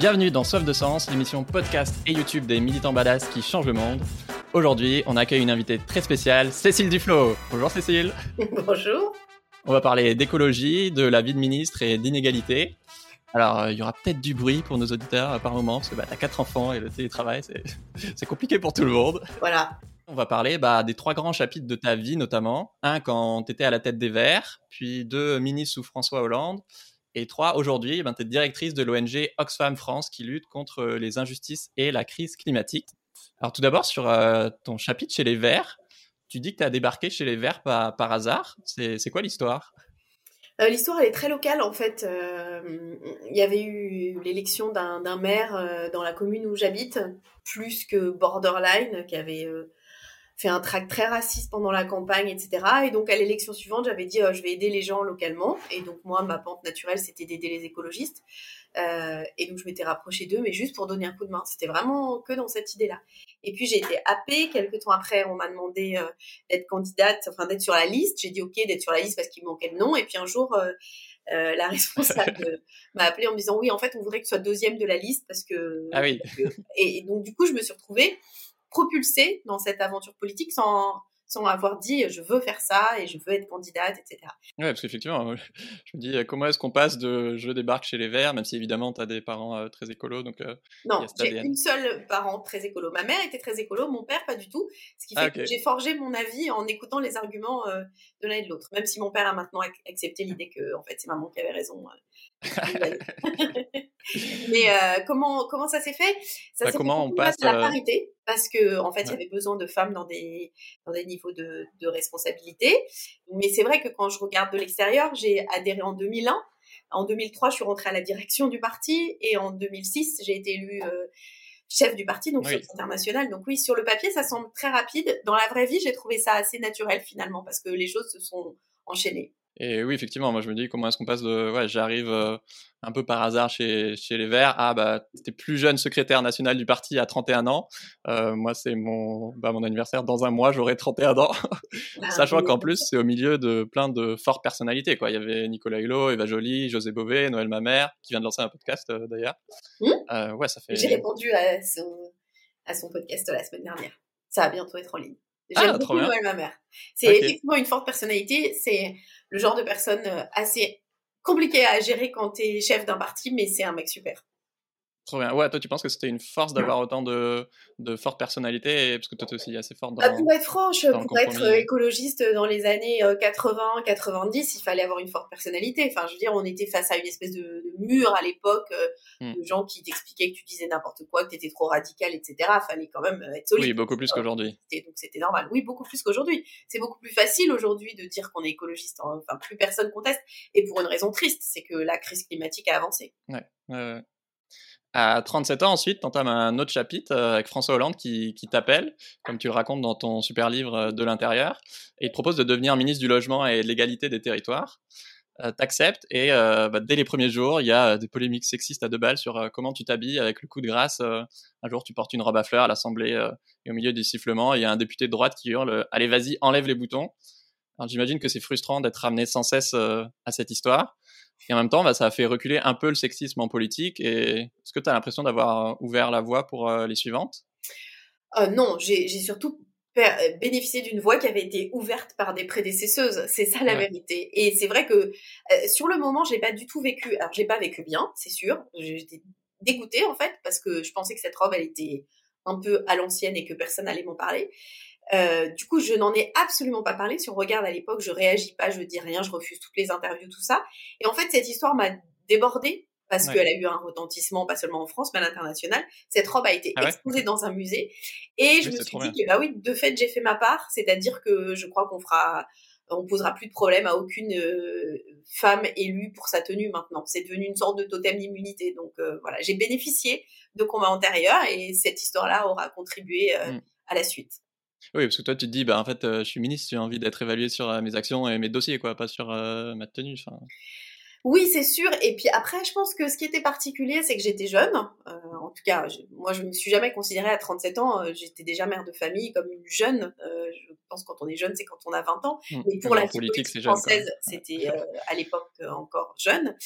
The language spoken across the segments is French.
Bienvenue dans Soif de Sens, l'émission podcast et YouTube des militants badass qui changent le monde. Aujourd'hui, on accueille une invitée très spéciale, Cécile Duflo. Bonjour Cécile. Bonjour. On va parler d'écologie, de la vie de ministre et d'inégalité. Alors, euh, il y aura peut-être du bruit pour nos auditeurs par moment, parce que bah, t'as quatre enfants et le télétravail, c'est compliqué pour tout le monde. Voilà. On va parler bah, des trois grands chapitres de ta vie, notamment. Un, quand tu étais à la tête des Verts, puis deux, ministre sous François Hollande. Et trois, aujourd'hui, ben, tu es directrice de l'ONG Oxfam France qui lutte contre les injustices et la crise climatique. Alors tout d'abord, sur euh, ton chapitre chez les Verts, tu dis que tu as débarqué chez les Verts par, par hasard. C'est quoi l'histoire? Euh, L'histoire, elle est très locale en fait. Euh, il y avait eu l'élection d'un maire dans la commune où j'habite, plus que Borderline, qui avait fait un tract très raciste pendant la campagne, etc. Et donc à l'élection suivante, j'avais dit euh, je vais aider les gens localement. Et donc moi, ma pente naturelle, c'était d'aider les écologistes. Euh, et donc je m'étais rapprochée d'eux, mais juste pour donner un coup de main. C'était vraiment que dans cette idée-là. Et puis j'ai été happée. Quelques temps après, on m'a demandé euh, d'être candidate, enfin d'être sur la liste. J'ai dit ok d'être sur la liste parce qu'il me manquait le nom. Et puis un jour, la responsable m'a appelé en me disant oui en fait on voudrait que tu sois deuxième de la liste parce que. Ah oui. et donc du coup je me suis retrouvée propulsée dans cette aventure politique sans, sans avoir dit je veux faire ça et je veux être candidate, etc. Oui, parce qu'effectivement, je me dis comment est-ce qu'on passe de je débarque chez les Verts, même si évidemment tu as des parents euh, très écolos. Donc, euh, non, j'ai une seule parent très écolo. Ma mère était très écolo, mon père pas du tout. Ce qui fait ah, que j'ai forgé mon avis en écoutant les arguments euh, de l'un et de l'autre. Même si mon père a maintenant accepté l'idée que en fait, c'est maman qui avait raison. Mais comment, comment ça s'est fait? Ça bah, comment on passe la parité parce que en fait, il y avait besoin de femmes dans des dans des niveaux de, de responsabilité. Mais c'est vrai que quand je regarde de l'extérieur, j'ai adhéré en 2001. En 2003, je suis rentrée à la direction du parti et en 2006, j'ai été élue euh, chef du parti, donc oui. international. Donc oui, sur le papier, ça semble très rapide. Dans la vraie vie, j'ai trouvé ça assez naturel finalement parce que les choses se sont enchaînées. Et oui, effectivement, moi je me dis comment est-ce qu'on passe de ouais, j'arrive euh, un peu par hasard chez, chez les Verts à bah t'es plus jeune secrétaire national du parti à 31 ans. Euh, moi c'est mon bah, mon anniversaire dans un mois, j'aurai 31 ans. Ah Sachant qu'en plus c'est au milieu de plein de fortes personnalités quoi. Il y avait Nicolas Hulot, Eva Joly, José Bové, Noël Mamère qui vient de lancer un podcast euh, d'ailleurs. Mmh. ouais, ça fait J'ai répondu à son à son podcast la semaine dernière. Ça va bientôt être en ligne. J'aime ah, beaucoup Noël Mamère. C'est effectivement une forte personnalité, c'est le genre de personne euh, assez compliqué à gérer quand tu es chef d'un parti, mais c'est un mec super. Trop bien. Ouais, toi, tu penses que c'était une force d'avoir autant de, de fortes personnalités, parce que toi, tu es aussi assez forte dans. Ah, pour être franche, pour être écologiste dans les années 80, euh, 90, il fallait avoir une forte personnalité. Enfin, je veux dire, on était face à une espèce de, mur à l'époque, euh, hmm. de gens qui t'expliquaient que tu disais n'importe quoi, que tu étais trop radical, etc. Il fallait quand même être solide. Oui, beaucoup plus qu'aujourd'hui. Donc, c'était normal. Oui, beaucoup plus qu'aujourd'hui. C'est beaucoup plus facile aujourd'hui de dire qu'on est écologiste. Enfin, plus personne conteste. Et pour une raison triste, c'est que la crise climatique a avancé. Ouais. ouais. À 37 ans, ensuite, tu entames un autre chapitre euh, avec François Hollande qui, qui t'appelle, comme tu le racontes dans ton super livre euh, de l'intérieur, et il te propose de devenir ministre du logement et de l'égalité des territoires. Euh, T'acceptes et euh, bah, dès les premiers jours, il y a des polémiques sexistes à deux balles sur comment tu t'habilles avec le coup de grâce. un jour, tu portes une robe à fleurs à l'Assemblée et au milieu des sifflements, il y a un député de droite qui hurle « Allez, vas-y, enlève les boutons ». J'imagine que c'est frustrant d'être ramené sans cesse à cette histoire. Et en même temps, bah, ça a fait reculer un peu le sexisme en politique. Et est-ce que tu as l'impression d'avoir euh, ouvert la voie pour euh, les suivantes? Euh, Non, j'ai surtout bénéficié d'une voie qui avait été ouverte par des prédécesseuses. C'est ça la vérité. Et c'est vrai que sur le moment, je l'ai pas du tout vécu. Alors, je l'ai pas vécu bien, c'est sûr. J'étais dégoûtée en fait parce que je pensais que cette robe, elle était un peu à l'ancienne et que personne n'allait m'en parler. Euh, du coup, je n'en ai absolument pas parlé. Si on regarde à l'époque, je réagis pas, je dis rien, je refuse toutes les interviews, tout ça. Et en fait, cette histoire m'a débordée parce qu'elle a eu un retentissement, pas seulement en France, mais à l'international. Cette robe a été ah exposée dans un musée. Et je me suis dit que, bah oui, de fait, j'ai fait ma part. C'est-à-dire que je crois qu'on fera, on posera plus de problème à aucune euh, femme élue pour sa tenue maintenant. C'est devenu une sorte de totem d'immunité. Donc euh, voilà, j'ai bénéficié de combats antérieurs et cette histoire-là aura contribué mm. à la suite. Oui, parce que toi, tu te dis, bah, en fait, euh, je suis ministre, j'ai envie d'être évalué sur euh, mes actions et mes dossiers, quoi, pas sur euh, ma tenue. Oui, c'est sûr. Et puis après, je pense que ce qui était particulier, c'est que j'étais jeune. Euh, en tout cas, moi, je me suis jamais considérée à 37 ans. Euh, j'étais déjà mère de famille comme une jeune. Euh, je pense quand on est jeune, c'est quand on a 20 ans. Mmh. Mais pour la politique française, c'était à l'époque encore jeune.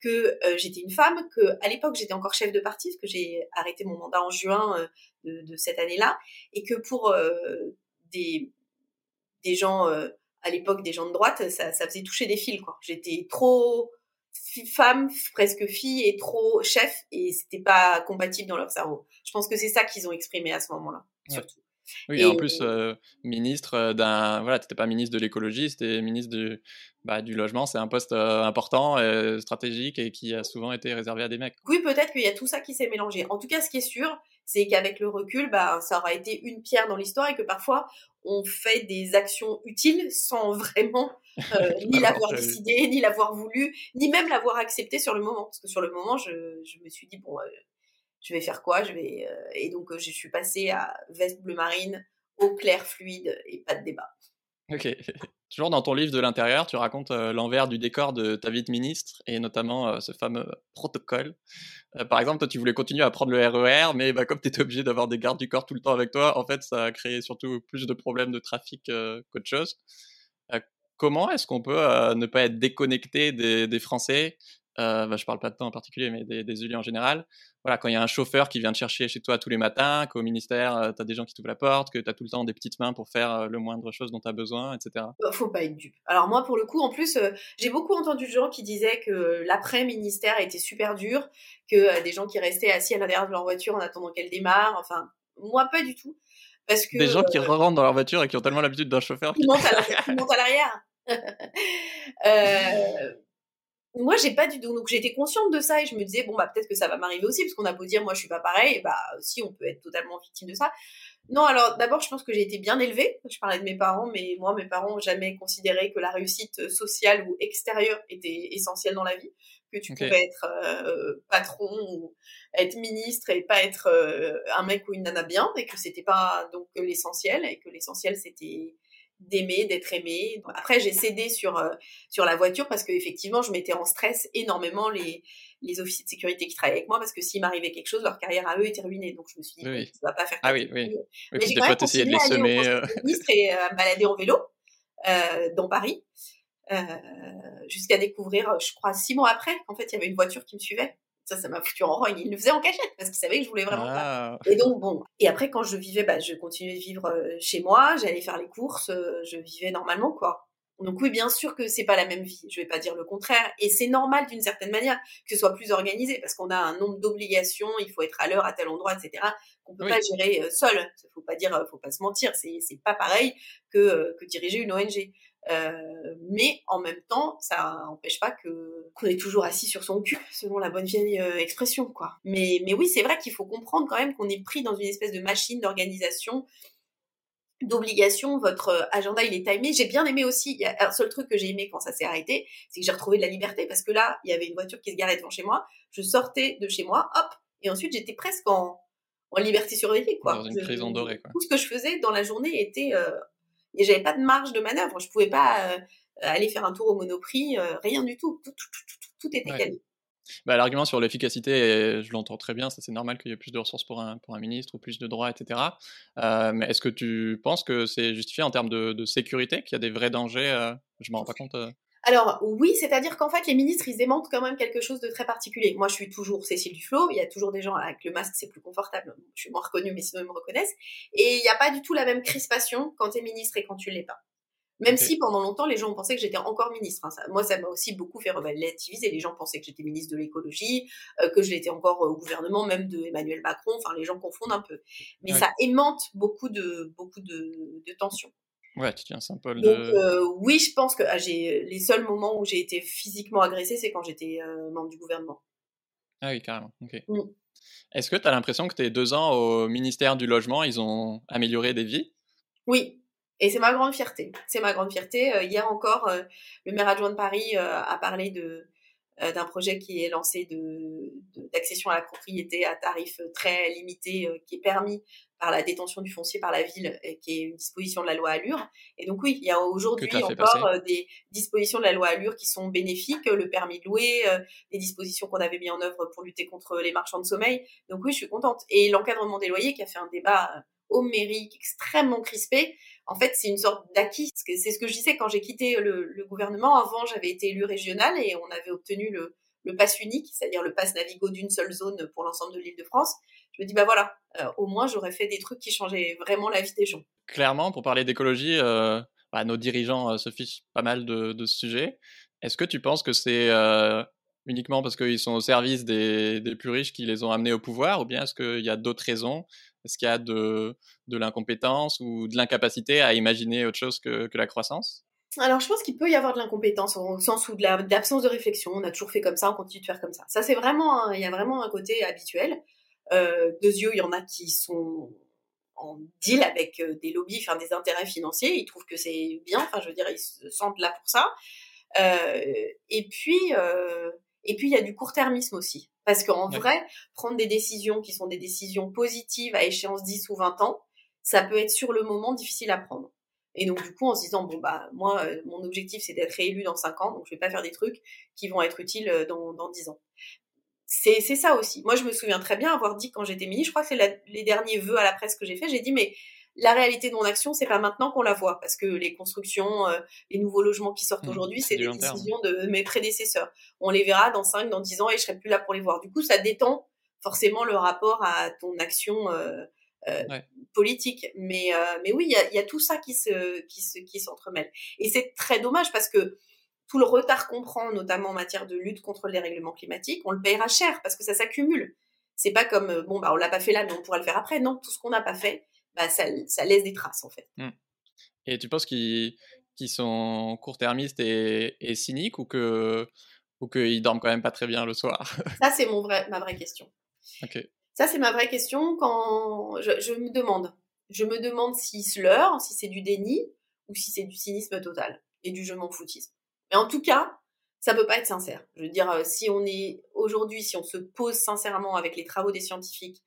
que j'étais une femme, que à l'époque j'étais encore chef de parti, parce que j'ai arrêté mon mandat en juin de, de, cette année-là, et que pour des des gens à l'époque des gens de droite, ça, ça faisait toucher des fils, quoi. J'étais trop femme, presque fille, et trop chef, et c'était pas compatible dans leur cerveau. Je pense que c'est ça qu'ils ont exprimé à ce moment-là, surtout. Oui, et en plus, euh, ministre euh, d'un. Voilà, t'étais pas ministre de l'écologie, c'était ministre du, bah, du logement. C'est un poste euh, important, stratégique et qui a souvent été réservé à des mecs. Oui, peut-être qu'il y a tout ça qui s'est mélangé. En tout cas, ce qui est sûr, c'est qu'avec le recul, bah, ça aura été une pierre dans l'histoire et que parfois, on fait des actions utiles sans vraiment ni l'avoir décidé, ni l'avoir voulu, ni même l'avoir accepté sur le moment. Parce que sur le moment, je, je me suis dit, bon, je vais faire quoi? Je vais euh, et donc euh, je suis passée à veste bleu marine eau clair fluide et pas de débat. Ok toujours dans ton livre de l'intérieur tu racontes euh, l'envers du décor de ta vie de ministre et notamment ce fameux protocole. Par exemple toi tu voulais continuer à prendre le RER e mais bah, comme tu étais obligé d'avoir des gardes du corps tout le temps avec toi en fait ça a créé surtout plus de problèmes de trafic qu'autre chose. Comment est-ce qu'on peut ne pas être déconnecté des Français euh, bah, je parle pas de toi en particulier, mais des, des élus en général. Voilà, quand il y a un chauffeur qui vient te chercher chez toi tous les matins, qu'au ministère, euh, tu as des gens qui t'ouvrent la porte, que tu as tout le temps des petites mains pour faire euh, le moindre chose dont tu as besoin, etc. Bah, faut pas être dupe. Alors moi, pour le coup, en plus, euh, j'ai beaucoup entendu de gens qui disaient que l'après-ministère était super dur, que des gens qui restaient assis à l'intérieur de leur voiture en attendant qu'elle démarre. Enfin, moi, pas du tout. Parce que, des gens qui rentrent dans leur voiture et qui ont tellement l'habitude d'un chauffeur qui, qui monte à l'arrière. euh, moi j'ai pas du tout. Donc j'étais consciente de ça et je me disais bon bah peut-être que ça va m'arriver aussi parce qu'on a beau dire moi je suis pas pareil bah si on peut être totalement victime de ça. Non alors d'abord je pense que j'ai été bien élevée. Je parlais de mes parents mais moi mes parents ont jamais considéré que la réussite sociale ou extérieure était essentielle dans la vie que tu pouvais être euh, patron ou être ministre et pas être euh, un mec ou une nana bien et que c'était pas donc l'essentiel et que l'essentiel c'était d'aimer, d'être aimé. Après, j'ai cédé sur euh, sur la voiture parce que effectivement, je mettais en stress énormément les les officiers de sécurité qui travaillaient avec moi parce que s'il m'arrivait quelque chose, leur carrière à eux était ruinée. Donc je me suis dit, oui. ça va pas faire. Ah oui, oui. Mais j'ai quand même continué de les semer. Euh... et à balader en vélo euh, dans Paris euh, jusqu'à découvrir, je crois, six mois après, qu'en fait, il y avait une voiture qui me suivait. Ça, ça m'a foutu en rogne. Il le faisait en cachette parce qu'il savait que je voulais vraiment pas. Ah. Et donc, bon. Et après, quand je vivais, bah, je continuais de vivre euh, chez moi, j'allais faire les courses, euh, je vivais normalement, quoi. Donc oui, bien sûr que c'est pas la même vie. Je vais pas dire le contraire. Et c'est normal d'une certaine manière que ce soit plus organisé parce qu'on a un nombre d'obligations. Il faut être à l'heure à tel endroit, etc. Qu'on peut pas gérer euh, seul. Faut pas dire, faut pas se mentir. C'est c'est pas pareil que que diriger une ONG. Euh, mais en même temps, ça n'empêche pas que qu'on est toujours assis sur son cul, selon la bonne vieille euh, expression, quoi. Mais, mais oui, c'est vrai qu'il faut comprendre quand même qu'on est pris dans une espèce de machine d'organisation, d'obligation. Votre euh, agenda, il est timé. J'ai bien aimé aussi. Il y a un seul truc que j'ai aimé quand ça s'est arrêté, c'est que j'ai retrouvé de la liberté parce que là, il y avait une voiture qui se garait devant chez moi. Je sortais de chez moi, hop, et ensuite j'étais presque en, en liberté surveillée, quoi. Dans une prison dorée, quoi. Tout ce que je faisais dans la journée était et j'avais pas de marge de manœuvre. Je pouvais pas euh, aller faire un tour au Monoprix, euh, rien du tout. Tout, tout, tout, tout était calé. Bah, L'argument sur l'efficacité, je l'entends très bien, c'est normal qu'il y ait plus de ressources pour un, pour un ministre ou plus de droits, etc. Euh, mais est-ce que tu penses que c'est justifié en termes de, de sécurité, qu'il y a des vrais dangers euh, Je ne me rends pas compte. Euh... Alors oui, c'est-à-dire qu'en fait les ministres ils aimantent quand même quelque chose de très particulier. Moi je suis toujours Cécile Duflot, il y a toujours des gens avec le masque c'est plus confortable, je suis moins reconnue mais sinon ils me reconnaissent. Et il n'y a pas du tout la même crispation quand tu es ministre et quand tu l'es pas. Même okay. si pendant longtemps les gens ont pensé que j'étais encore ministre. Hein. Ça, moi ça m'a aussi beaucoup fait relativiser. Les gens pensaient que j'étais ministre de l'écologie, euh, que je l'étais encore au gouvernement même de Emmanuel Macron. Enfin les gens confondent un peu. Mais ouais. ça aimante beaucoup de beaucoup de, de tensions. Ouais, tu tiens Saint-Paul. Donc, de... euh, oui, je pense que ah, j'ai les seuls moments où j'ai été physiquement agressée, c'est quand j'étais euh, membre du gouvernement. Ah oui, carrément. Ok. Mm. Est-ce que tu as l'impression que tes deux ans au ministère du Logement, ils ont amélioré des vies? Oui, et c'est ma grande fierté. C'est ma grande fierté. Euh, hier encore, euh, le maire adjoint de Paris euh, a parlé de d'un projet qui est lancé d'accession de, à la propriété à tarif très limité, qui est permis par la détention du foncier par la ville, qui est une disposition de la loi Allure. Et donc oui, il y a aujourd'hui encore euh, des dispositions de la loi Allure qui sont bénéfiques, le permis de louer, euh, des dispositions qu'on avait mis en œuvre pour lutter contre les marchands de sommeil. Donc oui, je suis contente. Et l'encadrement des loyers qui a fait un débat euh, homérique, extrêmement crispé. En fait, c'est une sorte d'acquis. C'est ce que je disais quand j'ai quitté le, gouvernement. Avant, j'avais été élu régional et on avait obtenu le, le pass unique, c'est-à-dire le pass Navigo d'une seule zone pour l'ensemble de l'île de France. Je me dis, bah voilà, euh, au moins j'aurais fait des trucs qui changeaient vraiment la vie des gens. Clairement, pour parler d'écologie, euh, bah, nos dirigeants euh, se fichent pas mal de, ce sujet. Est-ce que tu penses que c'est uniquement parce qu'ils sont au service des, plus riches qui les ont amenés au pouvoir, ou bien est-ce qu'il y a d'autres raisons Est-ce qu'il y a de, l'incompétence ou de l'incapacité à imaginer autre chose que la croissance? Alors, je pense qu'il peut y avoir de l'incompétence au sens où de l'absence de réflexion. On a toujours fait comme ça, on continue de faire comme ça. Ça, c'est vraiment, il y a vraiment un côté habituel. Euh, yeux, il y en a qui sont en deal avec euh, des lobbies, enfin des intérêts financiers. Ils trouvent que c'est bien. Enfin, je veux dire, ils se sentent là pour ça. Euh, et puis, euh, et puis il y a du court-termisme aussi, parce qu'en vrai, prendre des décisions qui sont des décisions positives à échéance 10 ou 20 ans, ça peut être sur le moment difficile à prendre. Et donc, du coup, en se disant, bon, bah, moi, euh, mon objectif, c'est d'être réélu dans 5 ans, donc je vais pas faire des trucs qui vont être utiles euh, dans, dans 10 ans. C'est, c'est ça aussi. Moi, je me souviens très bien avoir dit quand j'étais ministre, je crois que c'est les derniers vœux à la presse que j'ai fait, j'ai dit, mais la réalité de mon action, c'est pas maintenant qu'on la voit, parce que les constructions, euh, les nouveaux logements qui sortent mmh, aujourd'hui, c'est des décisions de mes prédécesseurs. On les verra dans 5, dans 10 ans, et je serai plus là pour les voir. Du coup, ça détend forcément le rapport à ton action euh, politique. Mais, euh, mais oui, il y a, y a, tout ça qui se, qui se, qui s'entremêle. Et c'est très dommage parce que tout le retard qu'on prend, notamment en matière de lutte contre les règlements climatiques, on le payera cher parce que ça s'accumule. C'est pas comme euh, bon bah on l'a pas fait là mais on pourra le faire après. Non, tout ce qu'on n'a pas fait, bah ça, ça, laisse des traces en fait. Mmh. Et tu penses qu'ils sont court-termistes et, et, cyniques ou que ou qu'ils dorment quand même pas très bien le soir? Ça c'est mon vrai ma vraie question. Ça, c'est ma vraie question quand je, me demande. Je me demande s'ils se leurrent, si c'est du déni ou si c'est du cynisme total et du je m'en foutisme. Mais en tout cas, ça peut pas être sincère. Je veux dire, euh, si on est aujourd'hui, si on se pose sincèrement avec les travaux des scientifiques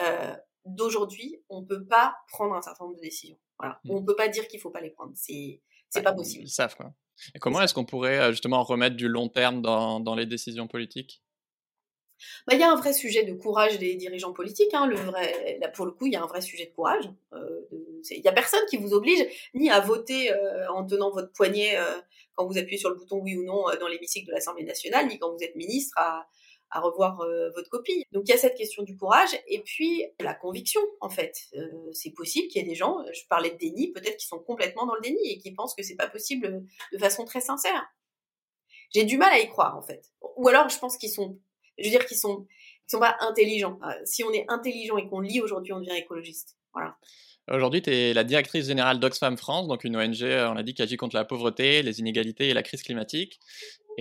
euh, d'aujourd'hui, on peut pas prendre un certain nombre de décisions. Voilà. Mmh. On peut pas dire qu'il faut pas les prendre. C'est c'est pas possible. Ils savent quoi. Et comment est-ce qu'on pourrait euh, justement remettre du long terme dans, dans les décisions politiques? Bah, il y a un vrai sujet de courage des dirigeants politiques. Hein, le vrai, là, pour le coup, il y a un vrai sujet de courage. Euh, il n'y a personne qui vous oblige ni à voter euh, en tenant votre poignet euh, quand vous appuyez sur le bouton oui ou non dans l'hémicycle de l'Assemblée nationale, ni quand vous êtes ministre à, à revoir votre copie. Donc il y a cette question du courage et puis la conviction en fait. c'est possible qu'il y ait des gens, je parlais de déni, peut-être qui sont complètement dans le déni et qui pensent que c'est pas possible de façon très sincère. J'ai du mal à y croire en fait. Ou alors je pense qu'ils sont je veux dire qu'ils sont, ils sont pas intelligents. Euh, si on est intelligent et qu'on lit aujourd'hui, on devient écologiste. Voilà. Aujourd'hui, tu es la directrice générale d'Oxfam France, donc une ONG, euh, on a dit, qui agit contre la pauvreté, les inégalités et la crise climatique.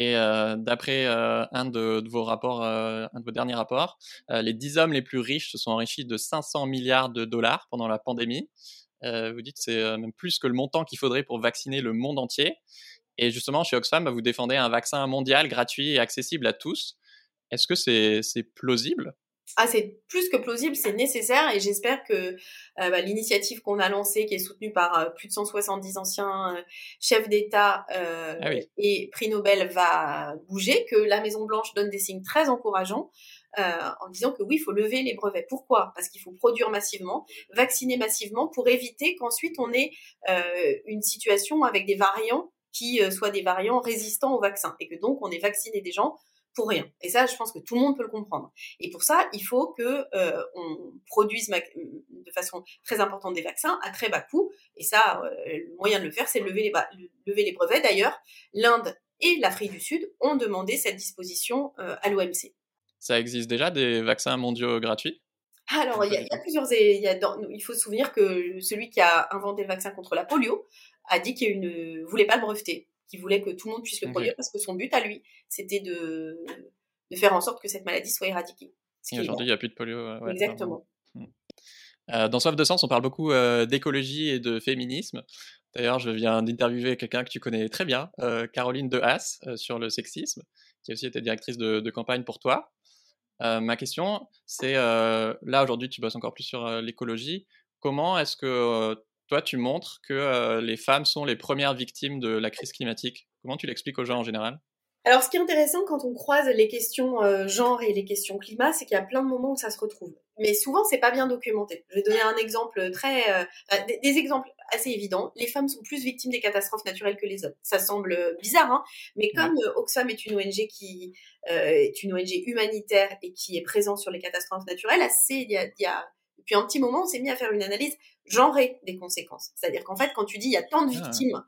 Et euh, d'après un de, vos rapports, un de vos derniers rapports, les 10 hommes les plus riches se sont enrichis de 500 milliards de dollars pendant la pandémie. vous dites c'est même plus que le montant qu'il faudrait pour vacciner le monde entier. Et justement, chez Oxfam, vous défendez un vaccin mondial gratuit et accessible à tous. Est-ce que c'est plausible? Ah, c'est plus que plausible, c'est nécessaire et j'espère que euh, bah, l'initiative qu'on a lancée, qui est soutenue par euh, plus de 170 anciens euh, chefs d'État ah et prix Nobel, va bouger, que la Maison Blanche donne des signes très encourageants en disant que oui, il faut lever les brevets. Pourquoi? Parce qu'il faut produire massivement, vacciner massivement pour éviter qu'ensuite on ait une situation avec des variants qui soient des variants résistants au vaccin et que donc on ait vacciné des gens pour rien. Et ça, je pense que tout le monde peut le comprendre. Et pour ça, il faut que euh, on produise de façon très importante des vaccins à très bas coût. Et ça, euh, le moyen de le faire, c'est lever les, lever les brevets. D'ailleurs, l'Inde et l'Afrique du Sud ont demandé cette disposition euh, à l'OMC. Ça existe déjà des vaccins mondiaux gratuits? Alors, il y, a, plusieurs. Il, y a il faut se souvenir que celui qui a inventé le vaccin contre la polio a dit qu'il ne voulait pas le breveter qui voulait que tout le monde puisse le produire parce que son but à lui, c'était de, de faire en sorte que cette maladie soit éradiquée. Aujourd'hui, il n'y a plus de polio. Exactement. Hmm. Euh, dans Soif de Sens, on parle beaucoup euh, d'écologie et de féminisme. D'ailleurs, je viens d'interviewer quelqu'un que tu connais très bien, Caroline De Haas, sur le sexisme, qui a aussi été directrice de, campagne pour toi. ma question, c'est là aujourd'hui, tu bosses encore plus sur l'écologie. Comment est-ce que toi, tu montres que les femmes sont les premières victimes de la crise climatique Comment tu l'expliques aux gens en général? Alors, ce qui est intéressant quand on croise les questions euh, genre et les questions climat, c'est qu'il y a plein de moments où ça se retrouve. Mais souvent, c'est pas bien documenté. Je vais donner un exemple très, euh, des, exemples assez évidents. Les femmes sont plus victimes des catastrophes naturelles que les hommes. Ça semble bizarre, hein mais comme euh, Oxfam est une ONG qui est une ONG humanitaire et qui est présente sur les catastrophes naturelles, assez, il y a, il y a depuis un petit moment, on s'est mis à faire une analyse genrée des conséquences. C'est-à-dire qu'en fait, quand tu dis il y a tant de ah. victimes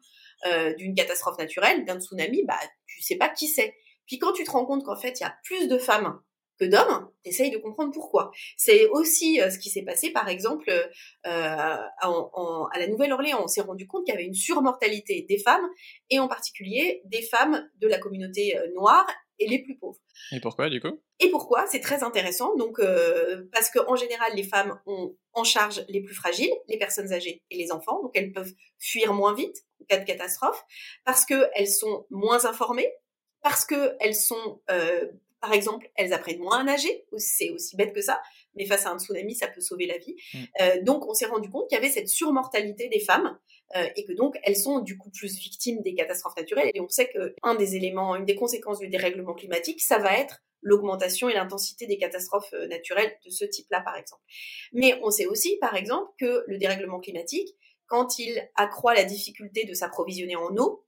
euh, d'une catastrophe naturelle, d'un tsunami, bah tu sais pas qui c'est. Puis quand tu te rends compte qu'en fait il y a plus de femmes que d'hommes, essaye de comprendre pourquoi. C'est aussi euh, ce qui s'est passé, par exemple, euh, à la Nouvelle-Orléans. On s'est rendu compte qu'il y avait une surmortalité des femmes, et en particulier des femmes de la communauté noire et les plus pauvres. Et pourquoi du coup? Et pourquoi? C'est très intéressant. Donc euh, parce que en général, les femmes ont en charge les plus fragiles, les personnes âgées et les enfants, donc elles peuvent fuir moins vite en cas de catastrophe, parce que elles sont moins informées, parce que elles sont euh, par exemple, elles apprennent moins à nager, c'est aussi bête que ça, mais face à un tsunami, ça peut sauver la vie. Mm. Euh, donc, on s'est rendu compte qu'il y avait cette surmortalité des femmes euh, et que donc elles sont du coup plus victimes des catastrophes naturelles. Et on sait que un des éléments, une des conséquences du dérèglement climatique, ça va être l'augmentation et l'intensité des catastrophes euh, naturelles de ce type-là, par exemple. Mais on sait aussi, par exemple, que le dérèglement climatique, quand il accroît la difficulté de s'approvisionner en eau,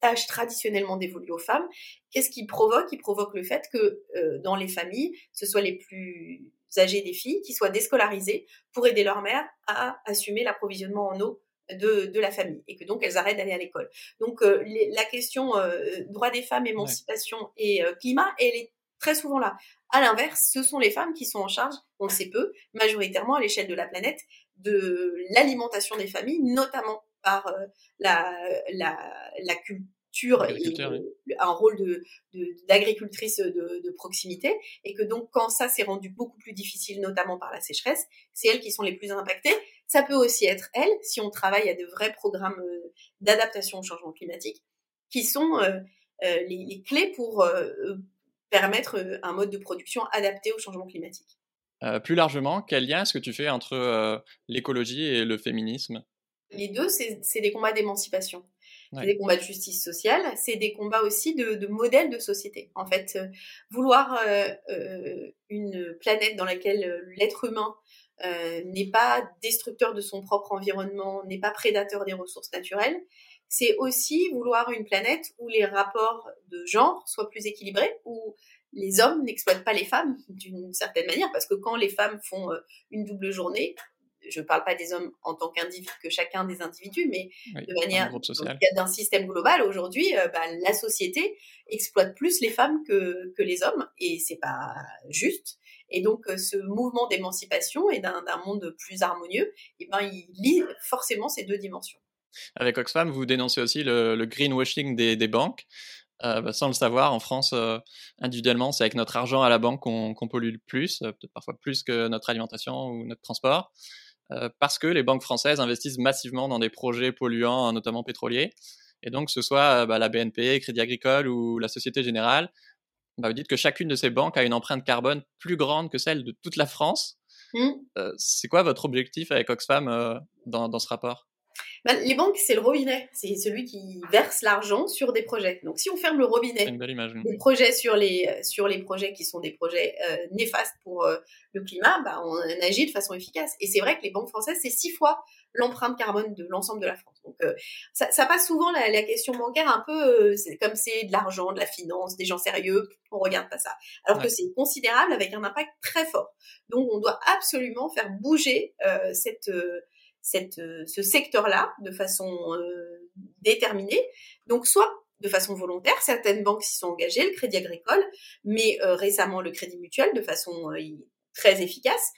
tâche traditionnellement dévolue aux femmes, qu'est-ce qui provoque? Il provoque le fait que euh, dans les familles, ce soit les plus âgées des filles qui soient déscolarisées pour aider leur mère à assumer l'approvisionnement en eau de, de, la famille et que donc elles arrêtent d'aller à l'école. Donc euh, la question euh, droit des femmes, émancipation et climat, elle est très souvent là. À l'inverse, ce sont les femmes qui sont en charge, on le sait peu, majoritairement à l'échelle de la planète, de l'alimentation des familles, notamment par euh, la, la, la culture et un rôle de d'agricultrice de, de, proximité et que donc quand ça s'est rendu beaucoup plus difficile notamment par la sécheresse c'est elles qui sont les plus impactées. Ça peut aussi être elles si on travaille à de vrais programmes euh, d'adaptation au changement climatique qui sont euh, les, les, clés pour permettre un mode de production adapté au changement climatique. Plus largement, quel lien est-ce que tu fais entre l'écologie et le féminisme? Les deux, c'est des combats d'émancipation. C'est des combats de justice sociale, c'est des combats aussi de, modèles de société. En fait, euh, vouloir euh, euh, une planète dans laquelle l'être humain n'est pas destructeur de son propre environnement, n'est pas prédateur des ressources naturelles, c'est aussi vouloir une planète où les rapports de genre soient plus équilibrés, où les hommes n'exploitent pas les femmes d'une certaine manière, parce que quand les femmes font une double journée, je ne parle pas des hommes en tant qu'individus, que chacun des individus, mais de manière d'un système global. Aujourd'hui, euh, bah, la société exploite plus les femmes que, que les hommes, et c'est pas juste. Et donc, euh, ce mouvement d'émancipation et d'un monde plus harmonieux, eh ben, il lie forcément ces deux dimensions. Avec Oxfam, vous dénoncez aussi le, greenwashing des, des banques. Euh, bah, sans le savoir, en France, individuellement, c'est avec notre argent à la banque qu'on pollue le plus, peut-être parfois plus que notre alimentation ou notre transport. Euh, parce que les banques françaises investissent massivement dans des projets polluants, notamment pétroliers. Et donc, que ce soit euh, bah, la BNP, Crédit Agricole ou la Société Générale, bah, vous dites que chacune de ces banques a une empreinte carbone plus grande que celle de toute la France. Mmh. Euh, c'est quoi votre objectif avec Oxfam dans, ce rapport? Bah, les banques, c'est le robinet. C'est celui qui verse l'argent sur des projets. Donc, si on ferme le robinet des projets sur les, sur les projets qui sont des projets euh, néfastes pour euh, le climat, bah, on agit de façon efficace. Et c'est vrai que les banques françaises, c'est six fois l'empreinte carbone de l'ensemble de la France. Donc, euh, ça, ça, passe souvent la, la, question bancaire un peu, c'est comme c'est de l'argent, de la finance, des gens sérieux, on regarde pas ça. Alors que c'est considérable avec un impact très fort. Donc, on doit absolument faire bouger cette cette, euh, ce secteur-là de façon euh, déterminée. Donc, soit de façon volontaire, certaines banques s'y sont engagées, le Crédit Agricole, mais euh, récemment le Crédit Mutuel de façon très efficace.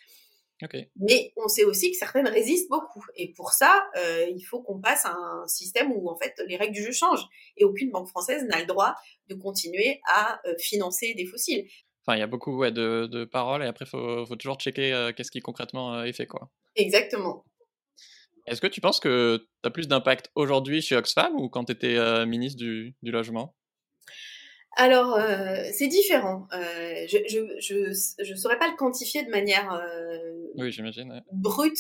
Mais on sait aussi que certaines résistent beaucoup. Et pour ça, il faut qu'on passe à un système où en fait les règles du jeu changent. Et aucune banque française n'a le droit de continuer à financer des fossiles. Enfin, il y a beaucoup de, de, paroles et après, il faut, faut, toujours checker qu'est-ce qui concrètement est fait. Quoi. Exactement. Est-ce que tu penses que tu as plus d'impact aujourd'hui chez Oxfam ou quand tu étais ministre du, du logement? Alors, euh, c'est différent. Euh, je je, je, je saurais pas le quantifier de manière euh, oui, j'imagine, brute.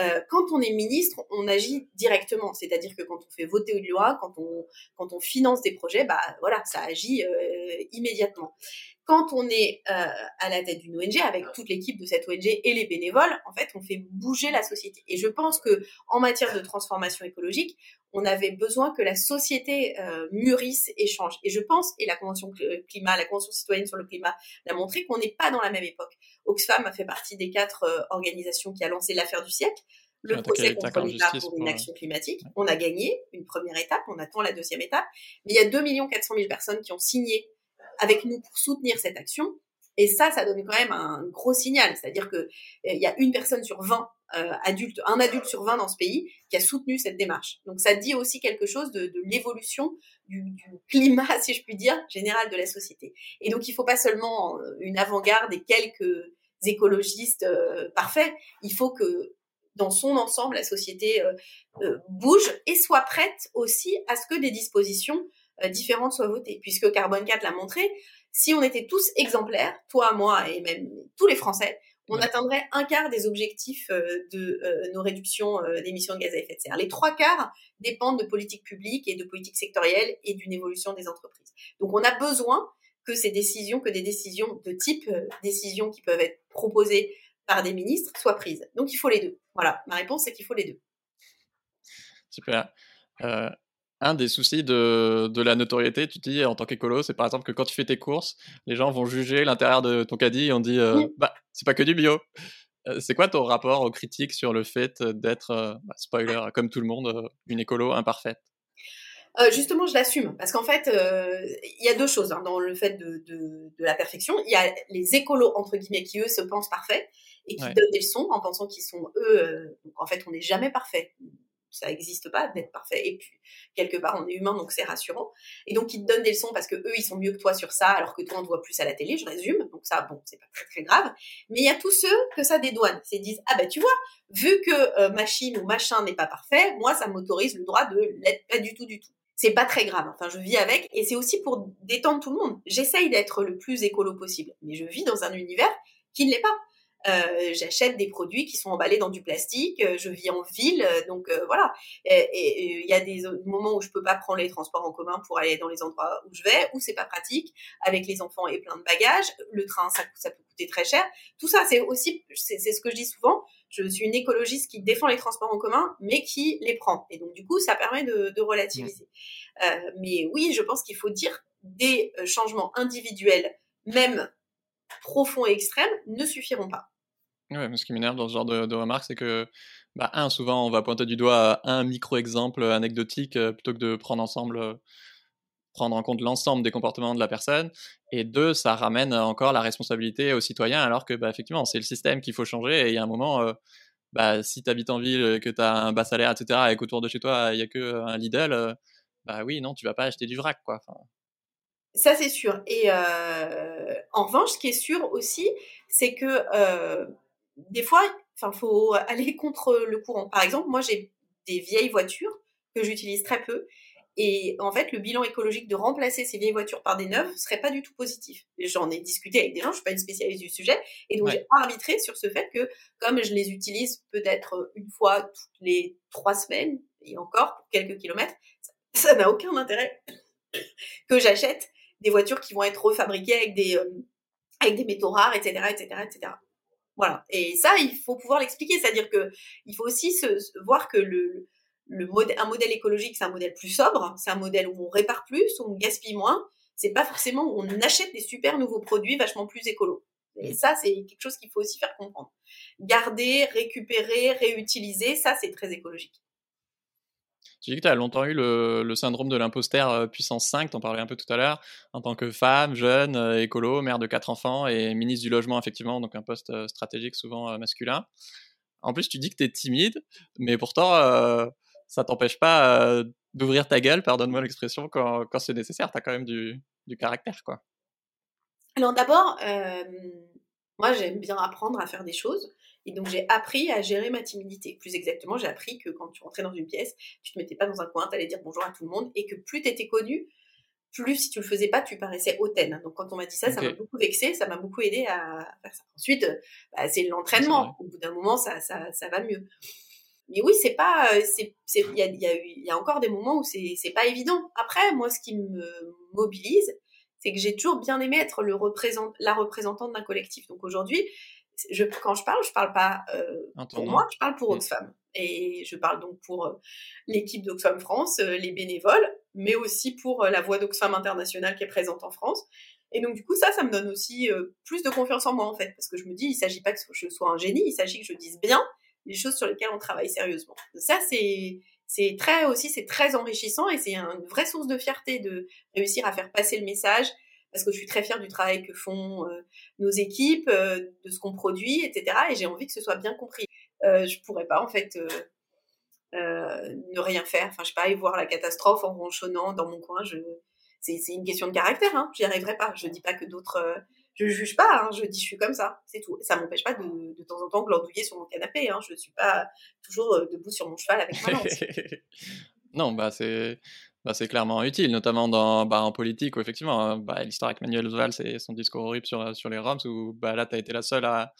Euh, quand on est ministre, on agit directement. C'est-à-dire que quand on fait voter une loi, quand on, quand on finance des projets, bah voilà, ça agit euh, immédiatement quand on est euh, à la tête d'une ONG, avec toute l'équipe de cette ONG et les bénévoles, en fait, on fait bouger la société. Et je pense que en matière de transformation écologique, on avait besoin que la société euh, mûrisse et change. Et je pense, et la Convention climat, la Convention citoyenne sur le climat l'a montré, qu'on n'est pas dans la même époque. Oxfam a fait partie des quatre euh, organisations qui a lancé l'affaire du siècle le procès contre l'État pour une action climatique. On a gagné une première étape, on attend la deuxième étape, mais il y a 2 400 000 personnes qui ont signé avec nous pour soutenir cette action. Et ça, ça donne quand même un gros signal. C'est-à-dire que euh, il y a une personne sur 20 euh, adultes, un adulte sur 20 dans ce pays qui a soutenu cette démarche. Donc ça dit aussi quelque chose de, l'évolution du, climat, si je puis dire, général de la société. Et donc il faut pas seulement euh, une avant-garde et quelques écologistes euh, parfaits. Il faut que dans son ensemble, la société bouge et soit prête aussi à ce que des dispositions différentes soient votées. Puisque Carbone 4 l'a montré, si on était tous exemplaires, toi, moi et même tous les Français, on atteindrait un quart des objectifs euh, de euh, nos réductions d'émissions de gaz à effet de serre. Les trois quarts dépendent de politiques publiques et de politiques sectorielles et d'une évolution des entreprises. Donc on a besoin que ces décisions, que des décisions de type décisions qui peuvent être proposées par des ministres soient prises. Donc il faut les deux. Voilà, ma réponse c'est qu'il faut les deux. Super. Euh, un des soucis de, de, la notoriété, tu dis en tant qu'écolo, c'est par exemple que quand tu fais tes courses, les gens vont juger l'intérieur de ton caddie et on dit euh, bah c'est pas que du bio. Euh, c'est quoi ton rapport aux critiques sur le fait d'être, euh, bah, spoiler, comme tout le monde, une écolo imparfaite? Euh, justement, je l'assume parce qu'en fait, il y a deux choses hein, dans le fait de, de, de la perfection. Il y a les écolos entre guillemets qui eux se pensent parfaits et qui donnent des leçons en pensant qu'ils sont eux. en fait, on n'est jamais parfait ça n'existe pas d'être parfait. Et puis, quelque part, on est humain, donc c'est rassurant. Et donc, ils te donnent des leçons parce que eux, ils sont mieux que toi sur ça, alors que toi, on te voit plus à la télé, je résume. Donc ça, bon, c'est pas très, très grave. Mais il y a tous ceux que ça dédouane. Ils disent, ah bah, tu vois, vu que euh, machine ou machin n'est pas parfait, moi, ça m'autorise le droit de l'être pas du tout, du tout. C'est pas très grave. Enfin, je vis avec. Et c'est aussi pour détendre tout le monde. J'essaye d'être le plus écolo possible. Mais je vis dans un univers qui ne l'est pas. Euh, j'achète des produits qui sont emballés dans du plastique. Euh, je vis en ville, euh, donc voilà. Et il y a des moments où je peux pas prendre les transports en commun pour aller dans les endroits où je vais, où c'est pas pratique, avec les enfants et plein de bagages. Le train, ça, ça peut coûter très cher. Tout ça, c'est aussi, c'est ce que je dis souvent. Je suis une écologiste qui défend les transports en commun, mais qui les prend. Et donc du coup, ça permet de, de relativiser. Euh, mais oui, je pense qu'il faut dire des changements individuels, même profonds et extrêmes, ne suffiront pas. Ouais, ce qui m'énerve dans ce genre de, remarques, c'est que, bah, un, souvent, on va pointer du doigt un micro-exemple anecdotique euh, plutôt que de prendre ensemble, euh, prendre en compte l'ensemble des comportements de la personne. Et deux, ça ramène encore la responsabilité aux citoyens, alors que, bah, effectivement, c'est le système qu'il faut changer. Et il y a un moment, euh, bah, si tu habites en ville, que tu as un bas salaire, etc., et qu'autour de chez toi, il n'y a que un Lidl, bah oui, non, tu vas pas acheter du vrac, quoi. Ça, c'est sûr. Et euh, en revanche, ce qui est sûr aussi, c'est que euh, des fois, il faut aller contre le courant. Par exemple, moi, j'ai des vieilles voitures que j'utilise très peu. Et en fait, le bilan écologique de remplacer ces vieilles voitures par des neuves serait pas du tout positif. J'en ai discuté avec des gens, je suis pas une spécialiste du sujet, et donc j'ai arbitré sur ce fait que, comme je les utilise peut-être une fois toutes les trois semaines, et encore pour quelques kilomètres, ça n'a aucun intérêt que j'achète des voitures qui vont être refabriquées avec des, euh, avec des métaux rares, etc., etc., etc. Voilà. Et ça, il faut pouvoir l'expliquer. C'est-à-dire que il faut aussi se, voir que le, le modèle, un modèle écologique, c'est un modèle plus sobre, c'est un modèle où on répare plus, où on gaspille moins. C'est pas forcément où on achète des super nouveaux produits vachement plus écolos. Et ça, c'est quelque chose qu'il faut aussi faire comprendre. Garder, récupérer, réutiliser, ça, c'est très écologique. Tu dis que tu as longtemps eu le, syndrome de l'imposteur euh, puissance 5, t'en parlais un peu tout à l'heure, en tant que femme, jeune, euh, écolo, mère de quatre enfants et ministre du logement, effectivement, donc un poste euh, stratégique souvent masculin. En plus, tu dis que tu es timide, mais pourtant, ça t'empêche pas d'ouvrir ta gueule, pardonne-moi l'expression, quand, quand c'est nécessaire. Tu as quand même du, du caractère, quoi. Alors d'abord, moi j'aime bien apprendre à faire des choses Et donc, j'ai appris à gérer ma timidité. Plus exactement, j'ai appris que quand tu rentrais dans une pièce, tu te mettais pas dans un coin, tu allais dire bonjour à tout le monde et que plus tu étais connu, plus si tu le faisais pas, tu paraissais hautaine. Donc quand on m'a dit ça, ça m'a beaucoup vexé, ça m'a beaucoup aidé à faire ça. Ensuite, bah, c'est l'entraînement. Au bout d'un moment, ça, ça, ça, va mieux. Mais oui, c'est pas, c'est, il y a, y, a, y a encore des moments où c'est, c'est pas évident. Après, moi, ce qui me mobilise, c'est que j'ai toujours bien aimé être le représent, la représentante d'un collectif. Donc aujourd'hui, je, quand je parle, je parle pas euh, pour moi, je parle pour Oxfam. Et je parle donc pour euh, l'équipe d'Oxfam France, euh, les bénévoles, mais aussi pour la voix d'Oxfam International qui est présente en France. Et donc du coup, ça, ça me donne aussi plus de confiance en moi en fait, parce que je me dis, il s'agit pas que je sois un génie, il s'agit que je dise bien les choses sur lesquelles on travaille sérieusement. Ça, c'est c'est très aussi, c'est très enrichissant et c'est une vraie source de fierté de réussir à faire passer le message parce que je suis très fière du travail que font euh, nos équipes, euh, de ce qu'on produit, etc. Et j'ai envie que ce soit bien compris. Euh, je pourrais pas en fait euh, ne rien faire. Enfin, je sais pas, aller voir la catastrophe en ronchonnant dans mon coin. C'est une question de caractère. Hein. J'y arriverai pas. Je dis pas que d'autres. je juge pas. Hein. Je dis je suis comme ça. C'est tout. Ça m'empêche pas de, de temps en temps glandouiller sur mon canapé. Hein. Je suis pas toujours debout sur mon cheval avec ma lance. non, bah c'est bah, c'est clairement utile, notamment dans, bah, en politique où effectivement, hein, bah, l'histoire avec Manuel Valls et son discours horrible sur, sur les Roms, où bah, là, tu as été la seule à,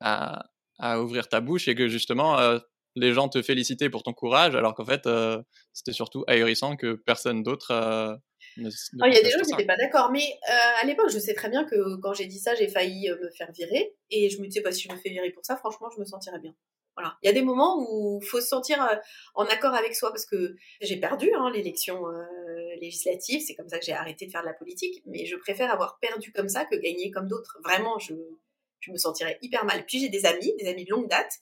à, à, ouvrir ta bouche et que justement, euh, les gens te félicitaient pour ton courage, alors qu'en fait, euh, c'était surtout ahurissant que personne d'autre. Euh, ne, il y a des gens qui n'étaient pas d'accord, mais à l'époque, je sais très bien que quand j'ai dit ça, j'ai failli me faire virer, et je me disais, pas si je me fais virer pour ça, franchement, je me sentirais bien. Il y a des moments où il faut se sentir euh, en accord avec soi parce que j'ai perdu hein, l'élection euh, législative. C'est comme ça que j'ai arrêté de faire de la politique. Mais je préfère avoir perdu comme ça que gagner comme d'autres. Vraiment, je, je me sentirais hyper mal. Puis j'ai des amis, des amis de longue date